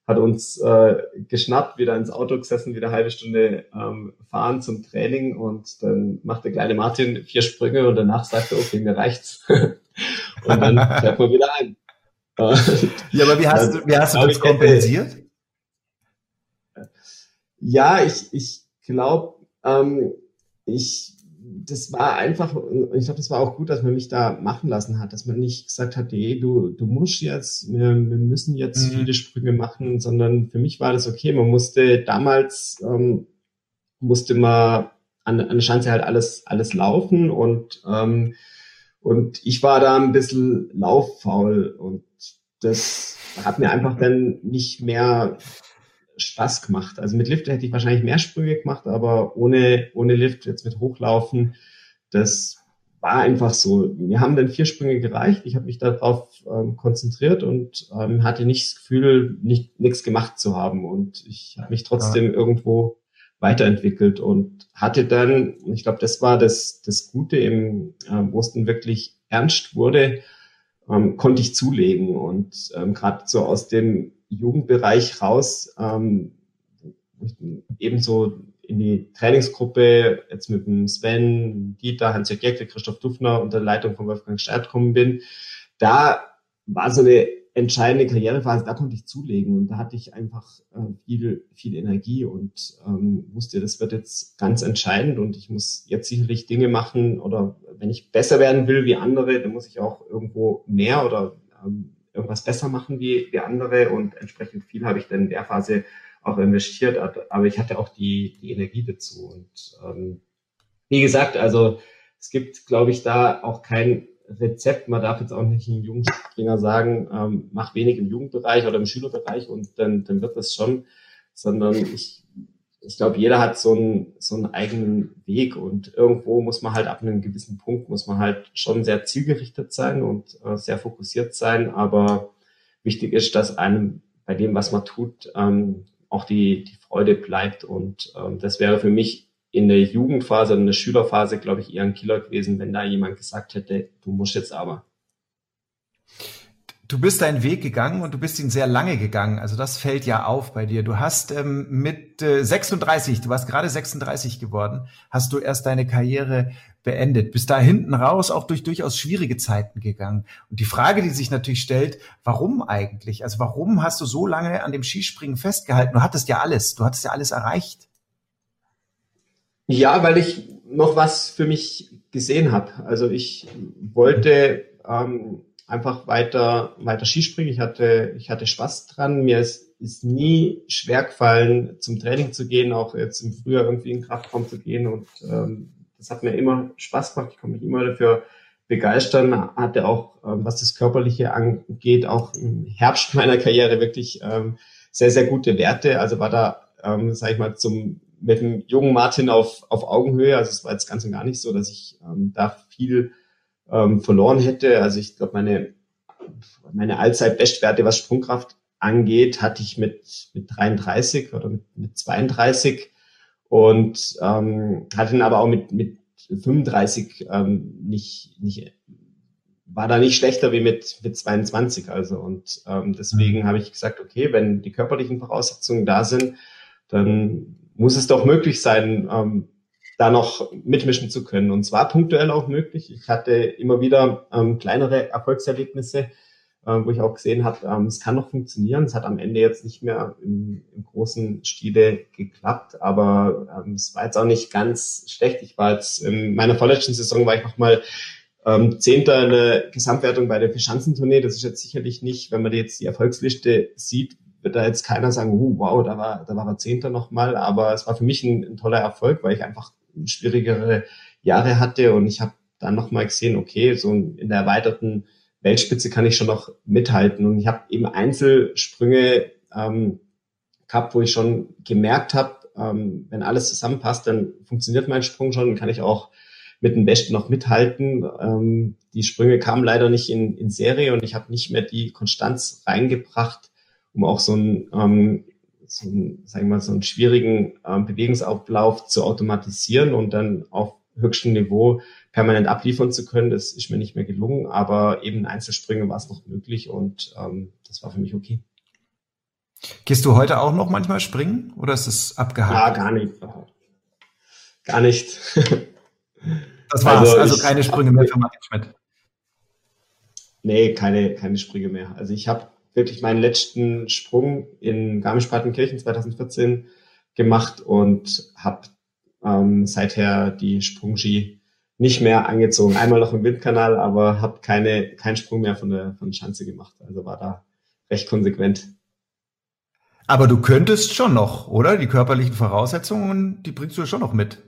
hat uns äh, geschnappt, wieder ins Auto gesessen, wieder eine halbe Stunde ähm, fahren zum Training und dann macht der kleine Martin vier Sprünge und danach sagt er, okay, mir reicht's. und dann fährt man wieder ein. ja, aber wie hast du, wie hast du das kompensiert? Ja, ich, ich glaube, ähm, ich das war einfach, ich glaube, das war auch gut, dass man mich da machen lassen hat, dass man nicht gesagt hat, hey, du, du musst jetzt, wir, wir müssen jetzt mhm. viele Sprünge machen, sondern für mich war das okay. Man musste damals, ähm, musste man an, an der Schanze halt alles, alles laufen und, ähm, und ich war da ein bisschen lauffaul und das hat mir einfach dann nicht mehr Spaß gemacht. Also mit Lift hätte ich wahrscheinlich mehr Sprünge gemacht, aber ohne, ohne Lift, jetzt mit Hochlaufen, das war einfach so. Wir haben dann vier Sprünge gereicht. Ich habe mich darauf ähm, konzentriert und ähm, hatte nicht das Gefühl, nicht, nichts gemacht zu haben. Und ich habe mich trotzdem ja. irgendwo weiterentwickelt und hatte dann, ich glaube, das war das, das Gute, im, äh, wo es dann wirklich ernst wurde, ähm, konnte ich zulegen. Und ähm, gerade so aus dem Jugendbereich raus, ähm, ebenso in die Trainingsgruppe jetzt mit dem Sven, Dieter, Hans-Jörg Jäckle, Christoph Dufner unter Leitung von Wolfgang Stert gekommen bin, da war so eine entscheidende Karrierephase, da konnte ich zulegen und da hatte ich einfach äh, viel, viel Energie und ähm, wusste, das wird jetzt ganz entscheidend und ich muss jetzt sicherlich Dinge machen oder wenn ich besser werden will wie andere, dann muss ich auch irgendwo mehr oder ähm, irgendwas besser machen wie, wie andere und entsprechend viel habe ich dann in der Phase auch investiert, aber ich hatte auch die, die Energie dazu und ähm, wie gesagt, also es gibt, glaube ich, da auch kein Rezept. Man darf jetzt auch nicht einem Jugendspringer sagen, ähm, mach wenig im Jugendbereich oder im Schülerbereich und dann, dann wird das schon, sondern ich ich glaube, jeder hat so einen, so einen eigenen Weg und irgendwo muss man halt ab einem gewissen Punkt muss man halt schon sehr zielgerichtet sein und äh, sehr fokussiert sein. Aber wichtig ist, dass einem bei dem, was man tut, ähm, auch die, die Freude bleibt. Und ähm, das wäre für mich in der Jugendphase in der Schülerphase, glaube ich, eher ein Killer gewesen, wenn da jemand gesagt hätte, du musst jetzt aber. Du bist deinen Weg gegangen und du bist ihn sehr lange gegangen. Also das fällt ja auf bei dir. Du hast ähm, mit äh, 36, du warst gerade 36 geworden, hast du erst deine Karriere beendet. Bist da hinten raus auch durch durchaus schwierige Zeiten gegangen. Und die Frage, die sich natürlich stellt, warum eigentlich? Also warum hast du so lange an dem Skispringen festgehalten? Du hattest ja alles, du hattest ja alles erreicht. Ja, weil ich noch was für mich gesehen habe. Also ich wollte ähm, einfach weiter, weiter Skispringen. Ich hatte, ich hatte Spaß dran. Mir ist, ist nie schwer gefallen, zum Training zu gehen, auch jetzt im Frühjahr irgendwie in Kraftraum zu gehen. Und ähm, das hat mir immer Spaß gemacht. Ich konnte mich immer dafür begeistern. Hatte auch, ähm, was das Körperliche angeht, auch im Herbst meiner Karriere wirklich ähm, sehr, sehr gute Werte. Also war da, ähm, sag ich mal, zum mit dem jungen Martin auf, auf Augenhöhe. Also es war jetzt ganz und gar nicht so, dass ich ähm, da viel ähm, verloren hätte. Also ich glaube, meine, meine Allzeit-Bestwerte, was Sprungkraft angeht, hatte ich mit, mit 33 oder mit, mit 32 und ähm, hatte ihn aber auch mit, mit 35 ähm, nicht, nicht, war da nicht schlechter wie mit, mit 22. Also und ähm, deswegen mhm. habe ich gesagt, okay, wenn die körperlichen Voraussetzungen da sind, dann muss es doch möglich sein, ähm, da noch mitmischen zu können. Und zwar punktuell auch möglich. Ich hatte immer wieder ähm, kleinere Erfolgserlebnisse, äh, wo ich auch gesehen habe, ähm, es kann noch funktionieren. Es hat am Ende jetzt nicht mehr im, im großen Stile geklappt, aber ähm, es war jetzt auch nicht ganz schlecht. Ich war jetzt in meiner vorletzten Saison war ich nochmal ähm, Zehnter in der Gesamtwertung bei der Verschanzentournee. Das ist jetzt sicherlich nicht, wenn man jetzt die Erfolgsliste sieht, wird da jetzt keiner sagen, uh, wow, da war, da war er Zehnter nochmal. Aber es war für mich ein, ein toller Erfolg, weil ich einfach schwierigere Jahre hatte und ich habe dann nochmal gesehen, okay, so in der erweiterten Weltspitze kann ich schon noch mithalten. Und ich habe eben Einzelsprünge ähm, gehabt, wo ich schon gemerkt habe, ähm, wenn alles zusammenpasst, dann funktioniert mein Sprung schon kann ich auch mit dem Besten noch mithalten. Ähm, die Sprünge kamen leider nicht in, in Serie und ich habe nicht mehr die Konstanz reingebracht, um auch so ein ähm, so einen, sagen wir mal, so einen schwierigen äh, Bewegungsablauf zu automatisieren und dann auf höchstem Niveau permanent abliefern zu können. Das ist mir nicht mehr gelungen, aber eben Einzelsprünge war es noch möglich und ähm, das war für mich okay. Gehst du heute auch noch manchmal springen oder ist es abgehakt? Ja, gar nicht. Gar nicht. das war's, also, also keine Sprünge mehr für Martin Schmidt. Nee, keine, keine Sprünge mehr. Also ich habe wirklich meinen letzten Sprung in Garmisch-Partenkirchen 2014 gemacht und habe ähm, seither die Sprungski nicht mehr angezogen. Einmal noch im Windkanal, aber habe keine keinen Sprung mehr von der von der Schanze gemacht. Also war da recht konsequent. Aber du könntest schon noch, oder? Die körperlichen Voraussetzungen, die bringst du schon noch mit.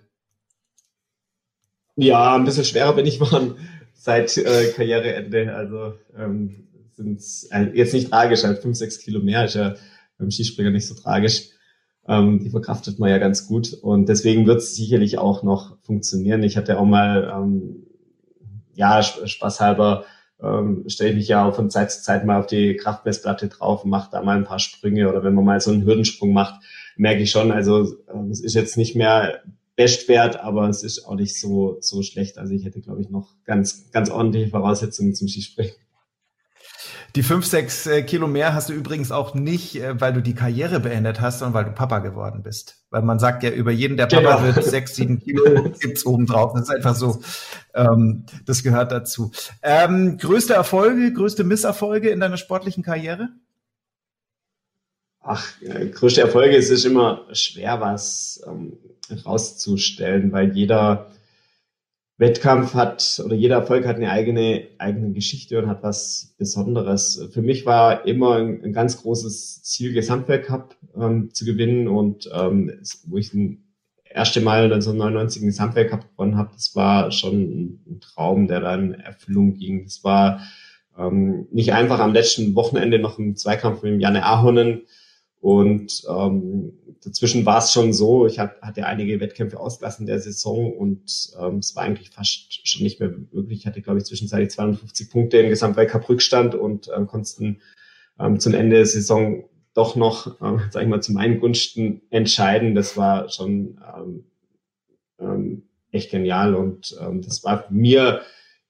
Ja, ein bisschen schwerer bin ich geworden seit äh, Karriereende. Also ähm, sind äh, jetzt nicht tragisch, halt fünf, sechs Kilo mehr ist ja beim Skispringer nicht so tragisch. Ähm, die verkraftet man ja ganz gut und deswegen wird es sicherlich auch noch funktionieren. Ich hatte auch mal, ähm, ja, spaßhalber ähm, stelle ich mich ja auch von Zeit zu Zeit mal auf die Kraftmessplatte drauf und mache da mal ein paar Sprünge oder wenn man mal so einen Hürdensprung macht, merke ich schon, also ähm, es ist jetzt nicht mehr Bestwert, aber es ist auch nicht so, so schlecht. Also ich hätte, glaube ich, noch ganz, ganz ordentliche Voraussetzungen zum Skispringen. Die fünf, sechs äh, Kilo mehr hast du übrigens auch nicht, äh, weil du die Karriere beendet hast, sondern weil du Papa geworden bist. Weil man sagt ja, über jeden, der Papa genau. wird, sechs, sieben Kilo gibt's oben drauf. Das ist einfach so. Ähm, das gehört dazu. Ähm, größte Erfolge, größte Misserfolge in deiner sportlichen Karriere? Ach, äh, größte Erfolge es ist immer schwer, was ähm, rauszustellen, weil jeder Wettkampf hat oder jeder Erfolg hat eine eigene, eigene Geschichte und hat was Besonderes. Für mich war immer ein, ein ganz großes Ziel, Gesamtweltcup ähm, zu gewinnen und ähm, wo ich ein erste Mal 1999 einen Gesamtweltcup gewonnen habe, das war schon ein, Traum, der dann Erfüllung ging. Das war ähm, nicht einfach am letzten Wochenende noch im Zweikampf mit Janne Ahonen und ähm, dazwischen war es schon so, ich hab, hatte einige Wettkämpfe ausgelassen der Saison und ähm, es war eigentlich fast schon nicht mehr möglich. Ich hatte, glaube ich, zwischenzeitlich 250 Punkte im Gesamtweltcup Rückstand und ähm, konnten ähm, zum Ende der Saison doch noch, ähm, sag ich mal, zu meinen Gunsten entscheiden. Das war schon ähm, ähm, echt genial und ähm, das war mir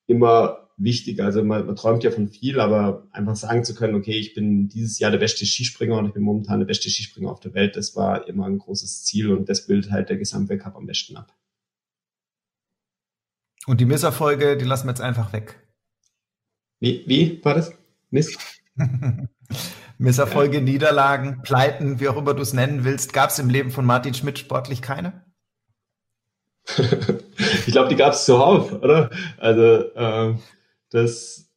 immer wichtig. Also man, man träumt ja von viel, aber einfach sagen zu können, okay, ich bin dieses Jahr der beste Skispringer und ich bin momentan der beste Skispringer auf der Welt, das war immer ein großes Ziel und das bildet halt der Gesamtweltcup am besten ab. Und die Misserfolge, die lassen wir jetzt einfach weg. Wie, wie war das? Miss? Misserfolge, ja. Niederlagen, Pleiten, wie auch immer du es nennen willst, gab es im Leben von Martin Schmidt sportlich keine? ich glaube, die gab es zuhauf, oder? Also ähm, das.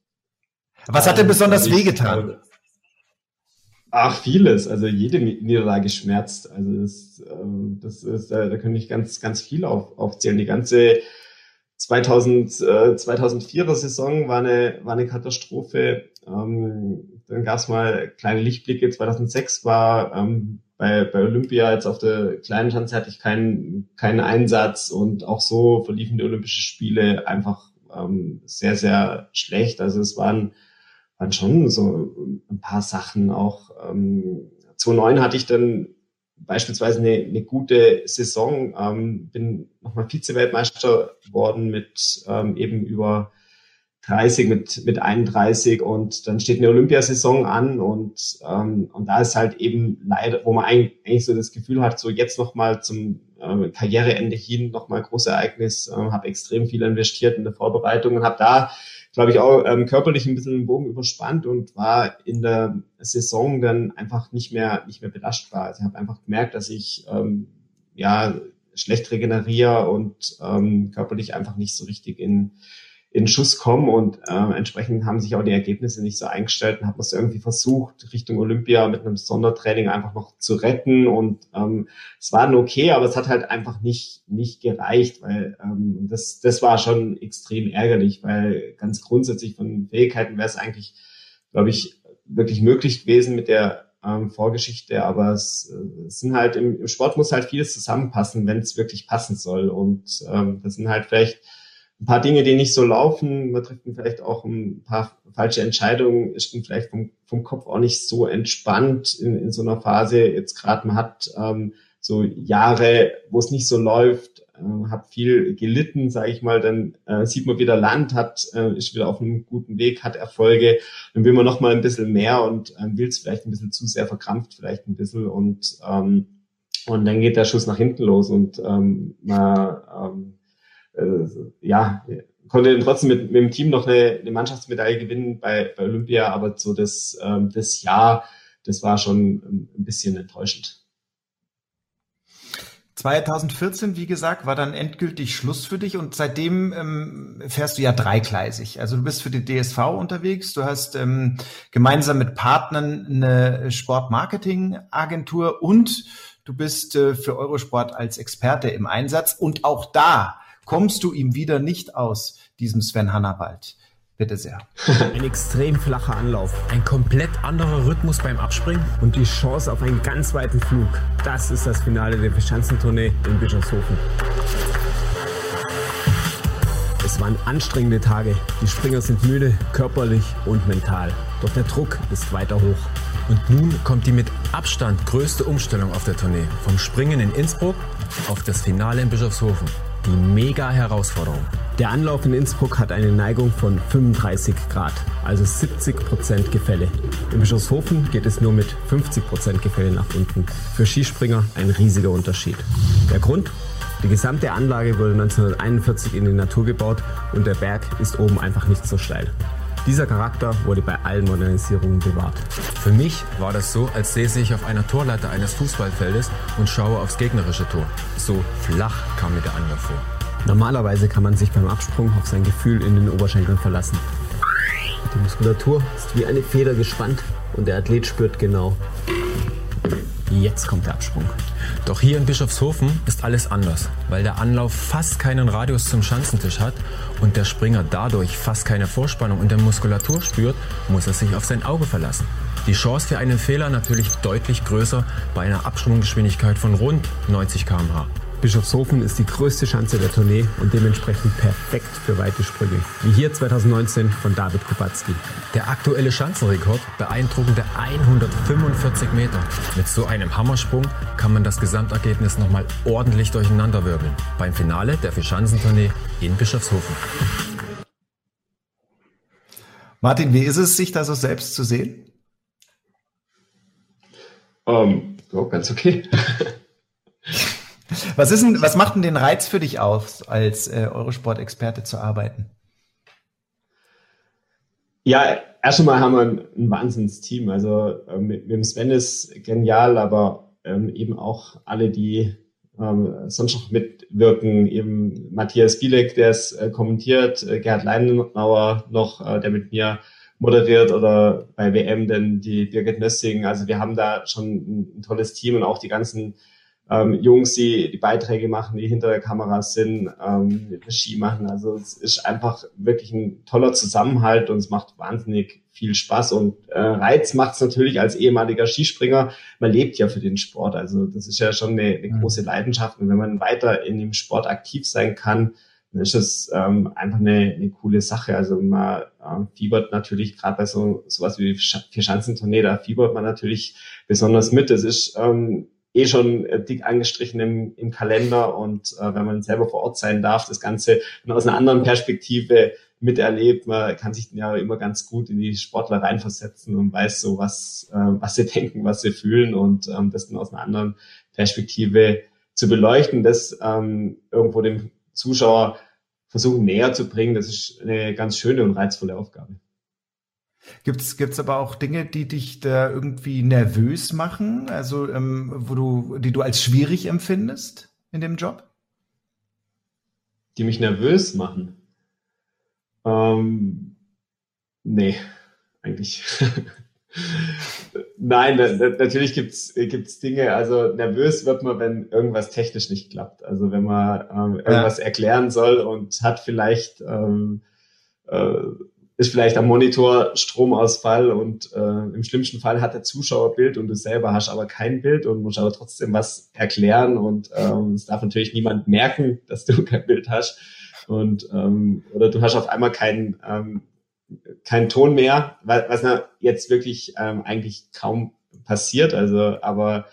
Was hat denn besonders wehgetan? Ach, vieles. Also jede Niederlage schmerzt. Also das, ähm, das ist, da, da könnte ich ganz, ganz viel auf, aufzählen. Die ganze 2000, äh, 2004er Saison war eine, war eine Katastrophe. Ähm, dann gab es mal kleine Lichtblicke. 2006 war ähm, bei, bei Olympia jetzt auf der kleinen Schanze hatte ich keinen, keinen Einsatz und auch so verliefen die Olympischen Spiele einfach ähm, sehr, sehr schlecht. Also es waren, waren schon so ein paar Sachen auch. Ähm, 2009 hatte ich dann beispielsweise eine, eine gute Saison, ähm, bin nochmal Vize-Weltmeister geworden mit ähm, eben über 30 mit, mit 31 und dann steht eine Olympiasaison an und, ähm, und da ist halt eben leider, wo man eigentlich, so das Gefühl hat, so jetzt nochmal zum äh, Karriereende hin nochmal großes Ereignis, äh, habe extrem viel investiert in der Vorbereitung und habe da, glaube ich, auch ähm, körperlich ein bisschen den Bogen überspannt und war in der Saison dann einfach nicht mehr, nicht mehr belastbar. Also ich habe einfach gemerkt, dass ich ähm, ja schlecht regeneriere und ähm, körperlich einfach nicht so richtig in in Schuss kommen und äh, entsprechend haben sich auch die Ergebnisse nicht so eingestellt und hat man es irgendwie versucht, Richtung Olympia mit einem Sondertraining einfach noch zu retten und ähm, es war dann okay, aber es hat halt einfach nicht, nicht gereicht, weil ähm, das, das war schon extrem ärgerlich, weil ganz grundsätzlich von Fähigkeiten wäre es eigentlich, glaube ich, wirklich möglich gewesen mit der ähm, Vorgeschichte, aber es, äh, es sind halt im, im Sport muss halt vieles zusammenpassen, wenn es wirklich passen soll und ähm, das sind halt vielleicht ein paar Dinge, die nicht so laufen. Man trifft vielleicht auch ein paar falsche Entscheidungen, ist vielleicht vom, vom Kopf auch nicht so entspannt in, in so einer Phase. Jetzt gerade man hat ähm, so Jahre, wo es nicht so läuft, äh, habe viel gelitten, sage ich mal, dann äh, sieht man wieder Land, hat äh, ist wieder auf einem guten Weg, hat Erfolge, dann will man noch mal ein bisschen mehr und ähm, will es vielleicht ein bisschen zu sehr verkrampft, vielleicht ein bisschen und ähm, und dann geht der Schuss nach hinten los und ähm, man ähm, äh, ja konnte dann trotzdem mit, mit dem Team noch eine, eine Mannschaftsmedaille gewinnen bei, bei Olympia, aber so das ähm, das Jahr, das war schon ein bisschen enttäuschend. 2014, wie gesagt, war dann endgültig Schluss für dich und seitdem ähm, fährst du ja dreigleisig. Also du bist für die DSV unterwegs, du hast ähm, gemeinsam mit Partnern eine Sportmarketing-Agentur und du bist äh, für Eurosport als Experte im Einsatz und auch da kommst du ihm wieder nicht aus, diesem Sven Hannawald. Bitte sehr. Ein extrem flacher Anlauf, ein komplett anderer Rhythmus beim Abspringen und die Chance auf einen ganz weiten Flug. Das ist das Finale der Verschanzentournee in Bischofshofen. Es waren anstrengende Tage. Die Springer sind müde, körperlich und mental. Doch der Druck ist weiter hoch. Und nun kommt die mit Abstand größte Umstellung auf der Tournee. Vom Springen in Innsbruck auf das Finale in Bischofshofen. Die mega Herausforderung. Der Anlauf in Innsbruck hat eine Neigung von 35 Grad, also 70 Prozent Gefälle. In Bischofshofen geht es nur mit 50 Prozent Gefälle nach unten. Für Skispringer ein riesiger Unterschied. Der Grund? Die gesamte Anlage wurde 1941 in die Natur gebaut und der Berg ist oben einfach nicht so steil. Dieser Charakter wurde bei allen Modernisierungen bewahrt. Für mich war das so, als säße ich auf einer Torleiter eines Fußballfeldes und schaue aufs gegnerische Tor. So flach kam mir der Anlauf vor. Normalerweise kann man sich beim Absprung auf sein Gefühl in den Oberschenkeln verlassen. Die Muskulatur ist wie eine Feder gespannt und der Athlet spürt genau. Jetzt kommt der Absprung. Doch hier in Bischofshofen ist alles anders, weil der Anlauf fast keinen Radius zum Schanzentisch hat und der Springer dadurch fast keine Vorspannung in der Muskulatur spürt, muss er sich auf sein Auge verlassen. Die Chance für einen Fehler natürlich deutlich größer bei einer Absprunggeschwindigkeit von rund 90 km/h. Bischofshofen ist die größte Schanze der Tournee und dementsprechend perfekt für weite Sprünge. Wie hier 2019 von David Kubacki. Der aktuelle Schanzenrekord beeindruckende 145 Meter. Mit so einem Hammersprung kann man das Gesamtergebnis nochmal ordentlich durcheinanderwirbeln. Beim Finale der Vierschanzentournee in Bischofshofen. Martin, wie ist es, sich da so selbst zu sehen? Um, oh, ganz okay. Was ist denn, was macht denn den Reiz für dich aus, als äh, Eurosport-Experte zu arbeiten? Ja, erst einmal haben wir ein, ein Wahnsinnsteam. Also ähm, mit, mit dem Sven ist genial, aber ähm, eben auch alle, die ähm, sonst noch mitwirken, eben Matthias Bielek, der es äh, kommentiert, äh, Gerhard Leinauer noch, äh, der mit mir moderiert oder bei WM denn die Birgit Nössing. Also wir haben da schon ein, ein tolles Team und auch die ganzen ähm, Jungs, die die Beiträge machen, die hinter der Kamera sind, ähm, Regie machen. Also es ist einfach wirklich ein toller Zusammenhalt und es macht wahnsinnig viel Spaß und äh, Reiz macht es natürlich als ehemaliger Skispringer. Man lebt ja für den Sport, also das ist ja schon eine, eine mhm. große Leidenschaft und wenn man weiter in dem Sport aktiv sein kann, dann ist es ähm, einfach eine, eine coole Sache. Also man äh, fiebert natürlich gerade bei so sowas wie Vierschanzentournee, da fiebert man natürlich besonders mit. Das ist ähm, eh schon äh, dick angestrichen im, im Kalender und äh, wenn man selber vor Ort sein darf, das Ganze aus einer anderen Perspektive miterlebt. Man kann sich ja immer ganz gut in die Sportler reinversetzen und weiß so, was, äh, was sie denken, was sie fühlen und ähm, das dann aus einer anderen Perspektive zu beleuchten, das ähm, irgendwo dem Zuschauer versuchen näher zu bringen. Das ist eine ganz schöne und reizvolle Aufgabe. Gibt's gibt's aber auch Dinge, die dich da irgendwie nervös machen, also ähm, wo du, die du als schwierig empfindest in dem Job? Die mich nervös machen? Ähm, nee, eigentlich. Nein, da, da, natürlich gibt's gibt's Dinge, also nervös wird man, wenn irgendwas technisch nicht klappt. Also wenn man ähm, irgendwas ja. erklären soll und hat vielleicht ähm, äh, ist vielleicht am Monitor Stromausfall und äh, im schlimmsten Fall hat der Zuschauer Bild und du selber hast aber kein Bild und musst aber trotzdem was erklären und ähm, es darf natürlich niemand merken, dass du kein Bild hast und ähm, oder du hast auf einmal keinen ähm, keinen Ton mehr, was, was jetzt wirklich ähm, eigentlich kaum passiert, also aber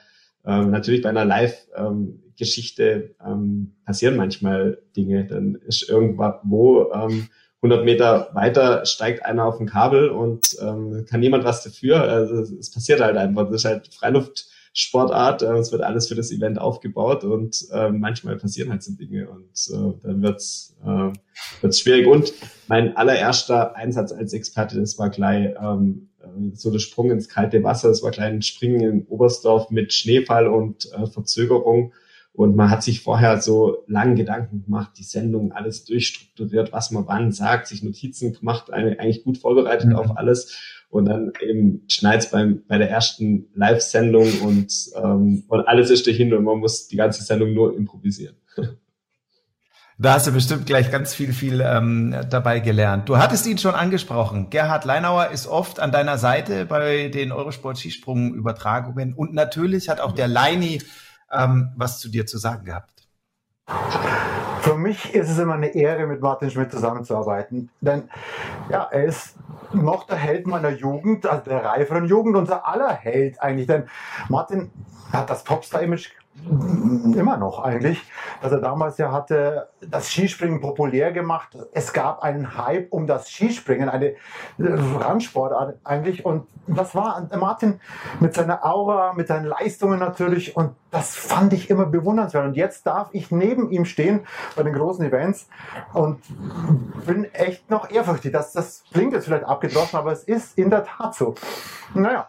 ähm, natürlich bei einer Live-Geschichte ähm, passieren manchmal Dinge. Dann ist irgendwo ähm, 100 Meter weiter steigt einer auf ein Kabel und ähm, kann niemand was dafür. Also es passiert halt einfach. Das ist halt Freiluftsportart. Äh, es wird alles für das Event aufgebaut und äh, manchmal passieren halt so Dinge und äh, dann wird's äh, wird's schwierig. Und mein allererster Einsatz als Experte, das war gleich ähm, äh, so der Sprung ins kalte Wasser. Das war gleich ein Springen in Oberstdorf mit Schneefall und äh, Verzögerung. Und man hat sich vorher so lange Gedanken gemacht, die Sendung alles durchstrukturiert, was man wann sagt, sich Notizen gemacht, eigentlich gut vorbereitet mhm. auf alles. Und dann eben schneit's beim bei der ersten Live-Sendung und, ähm, und alles ist dahin und man muss die ganze Sendung nur improvisieren. Da hast du bestimmt gleich ganz viel, viel ähm, dabei gelernt. Du hattest ihn schon angesprochen. Gerhard Leinauer ist oft an deiner Seite bei den Eurosport-Skisprung-Übertragungen und natürlich hat auch der Leini ähm, was zu dir zu sagen gehabt. Für mich ist es immer eine Ehre, mit Martin Schmidt zusammenzuarbeiten. Denn ja, er ist noch der Held meiner Jugend, also der reiferen Jugend, unser aller Held eigentlich. Denn Martin hat das Popstar-Image immer noch eigentlich, dass er damals ja hatte das Skispringen populär gemacht. Es gab einen Hype um das Skispringen, eine Randsportart eigentlich. Und das war Martin mit seiner Aura, mit seinen Leistungen natürlich. Und das fand ich immer bewundernswert. Und jetzt darf ich neben ihm stehen bei den großen Events und bin echt noch ehrfürchtig. Das, das klingt jetzt vielleicht abgedroschen, aber es ist in der Tat so. Naja.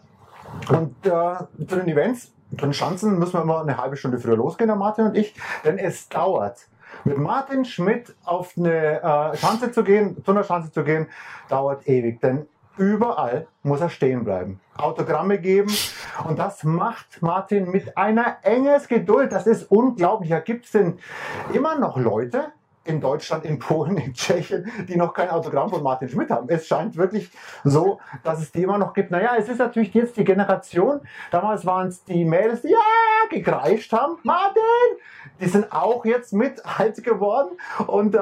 Und äh, zu den Events den Schanzen müssen wir immer eine halbe Stunde früher losgehen, der Martin und ich, denn es dauert. Mit Martin Schmidt auf eine äh, Schanze zu gehen, zu einer Schanze zu gehen, dauert ewig, denn überall muss er stehen bleiben. Autogramme geben und das macht Martin mit einer enges Geduld. Das ist unglaublich. Da gibt es denn immer noch Leute, in Deutschland, in Polen, in Tschechien, die noch kein Autogramm von Martin Schmidt haben. Es scheint wirklich so, dass es die immer noch gibt. Naja, es ist natürlich jetzt die Generation, damals waren es die Mädels, die ja gekreischt haben, Martin! Die sind auch jetzt mit alt geworden und äh,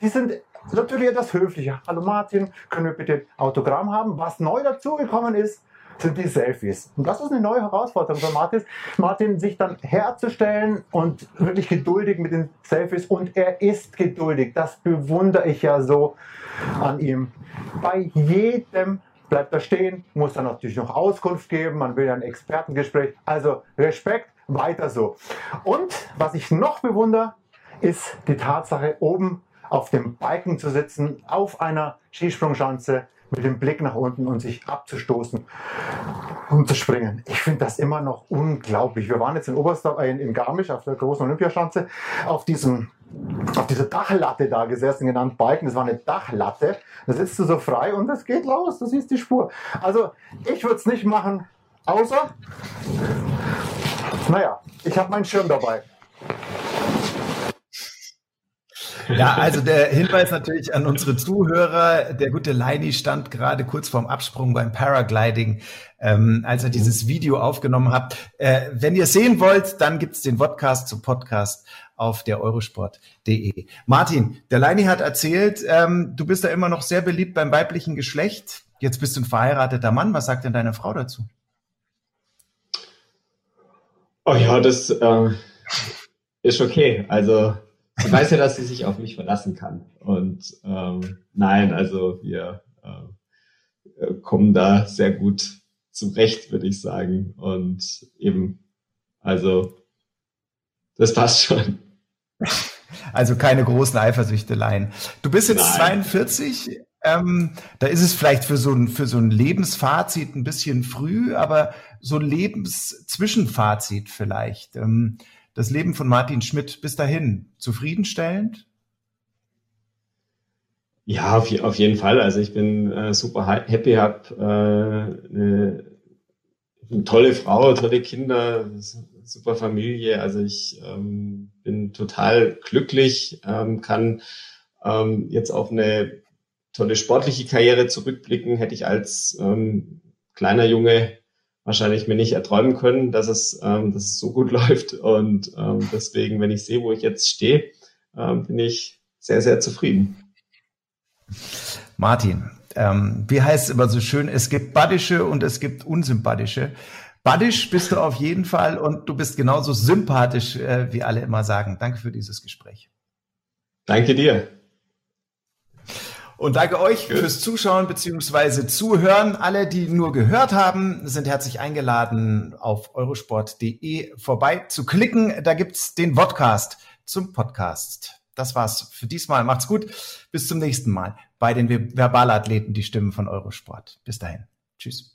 die sind natürlich etwas höflicher. Hallo Martin, können wir bitte Autogramm haben? Was neu dazugekommen ist, die Selfies. Und das ist eine neue Herausforderung für Martin, Martin sich dann herzustellen und wirklich geduldig mit den Selfies. Und er ist geduldig. Das bewundere ich ja so an ihm. Bei jedem bleibt er stehen, muss dann natürlich noch Auskunft geben, man will ein Expertengespräch. Also Respekt, weiter so. Und was ich noch bewundere, ist die Tatsache, oben auf dem Balken zu sitzen, auf einer Skisprungschanze mit dem Blick nach unten und sich abzustoßen und zu springen. Ich finde das immer noch unglaublich. Wir waren jetzt in Oberstdorf, äh, in Garmisch auf der großen Olympiaschanze auf diesem auf dieser Dachlatte da gesessen, genannt Balken. Das war eine Dachlatte. Da sitzt du so frei und das geht los. Das ist die Spur. Also ich würde es nicht machen, außer, naja, ich habe meinen Schirm dabei. Ja, also der Hinweis natürlich an unsere Zuhörer. Der gute Leini stand gerade kurz vorm Absprung beim Paragliding, ähm, als er dieses Video aufgenommen hat. Äh, wenn ihr sehen wollt, dann gibt's den Podcast zum Podcast auf der eurosport.de. Martin, der Leini hat erzählt, ähm, du bist da immer noch sehr beliebt beim weiblichen Geschlecht. Jetzt bist du ein verheirateter Mann. Was sagt denn deine Frau dazu? Oh ja, das äh, ist okay. Also sie weiß ja, dass sie sich auf mich verlassen kann. Und ähm, nein, also wir äh, kommen da sehr gut zurecht, würde ich sagen. Und eben, also das passt schon. Also keine großen Eifersüchteleien. Du bist jetzt Nein. 42. Ähm, da ist es vielleicht für so, ein, für so ein Lebensfazit ein bisschen früh, aber so ein Lebenszwischenfazit vielleicht. Ähm, das Leben von Martin Schmidt bis dahin zufriedenstellend? Ja, auf, auf jeden Fall. Also ich bin äh, super happy, habe äh, eine, eine, tolle Frau, tolle Kinder, super Familie. Also ich ähm, bin total glücklich, ähm, kann ähm, jetzt auf eine tolle sportliche Karriere zurückblicken. Hätte ich als ähm, kleiner Junge wahrscheinlich mir nicht erträumen können, dass es, ähm, dass es so gut läuft. Und ähm, deswegen, wenn ich sehe, wo ich jetzt stehe, ähm, bin ich sehr, sehr zufrieden. Martin, ähm, wie heißt es immer so schön, es gibt badische und es gibt unsympathische. Baddisch bist du auf jeden Fall und du bist genauso sympathisch, äh, wie alle immer sagen. Danke für dieses Gespräch. Danke dir. Und danke euch fürs Zuschauen bzw. Zuhören. Alle, die nur gehört haben, sind herzlich eingeladen, auf eurosport.de vorbei zu klicken. Da gibt's den Vodcast zum Podcast. Das war's für diesmal. Macht's gut. Bis zum nächsten Mal bei den Verbalathleten, die Stimmen von Eurosport. Bis dahin. Tschüss.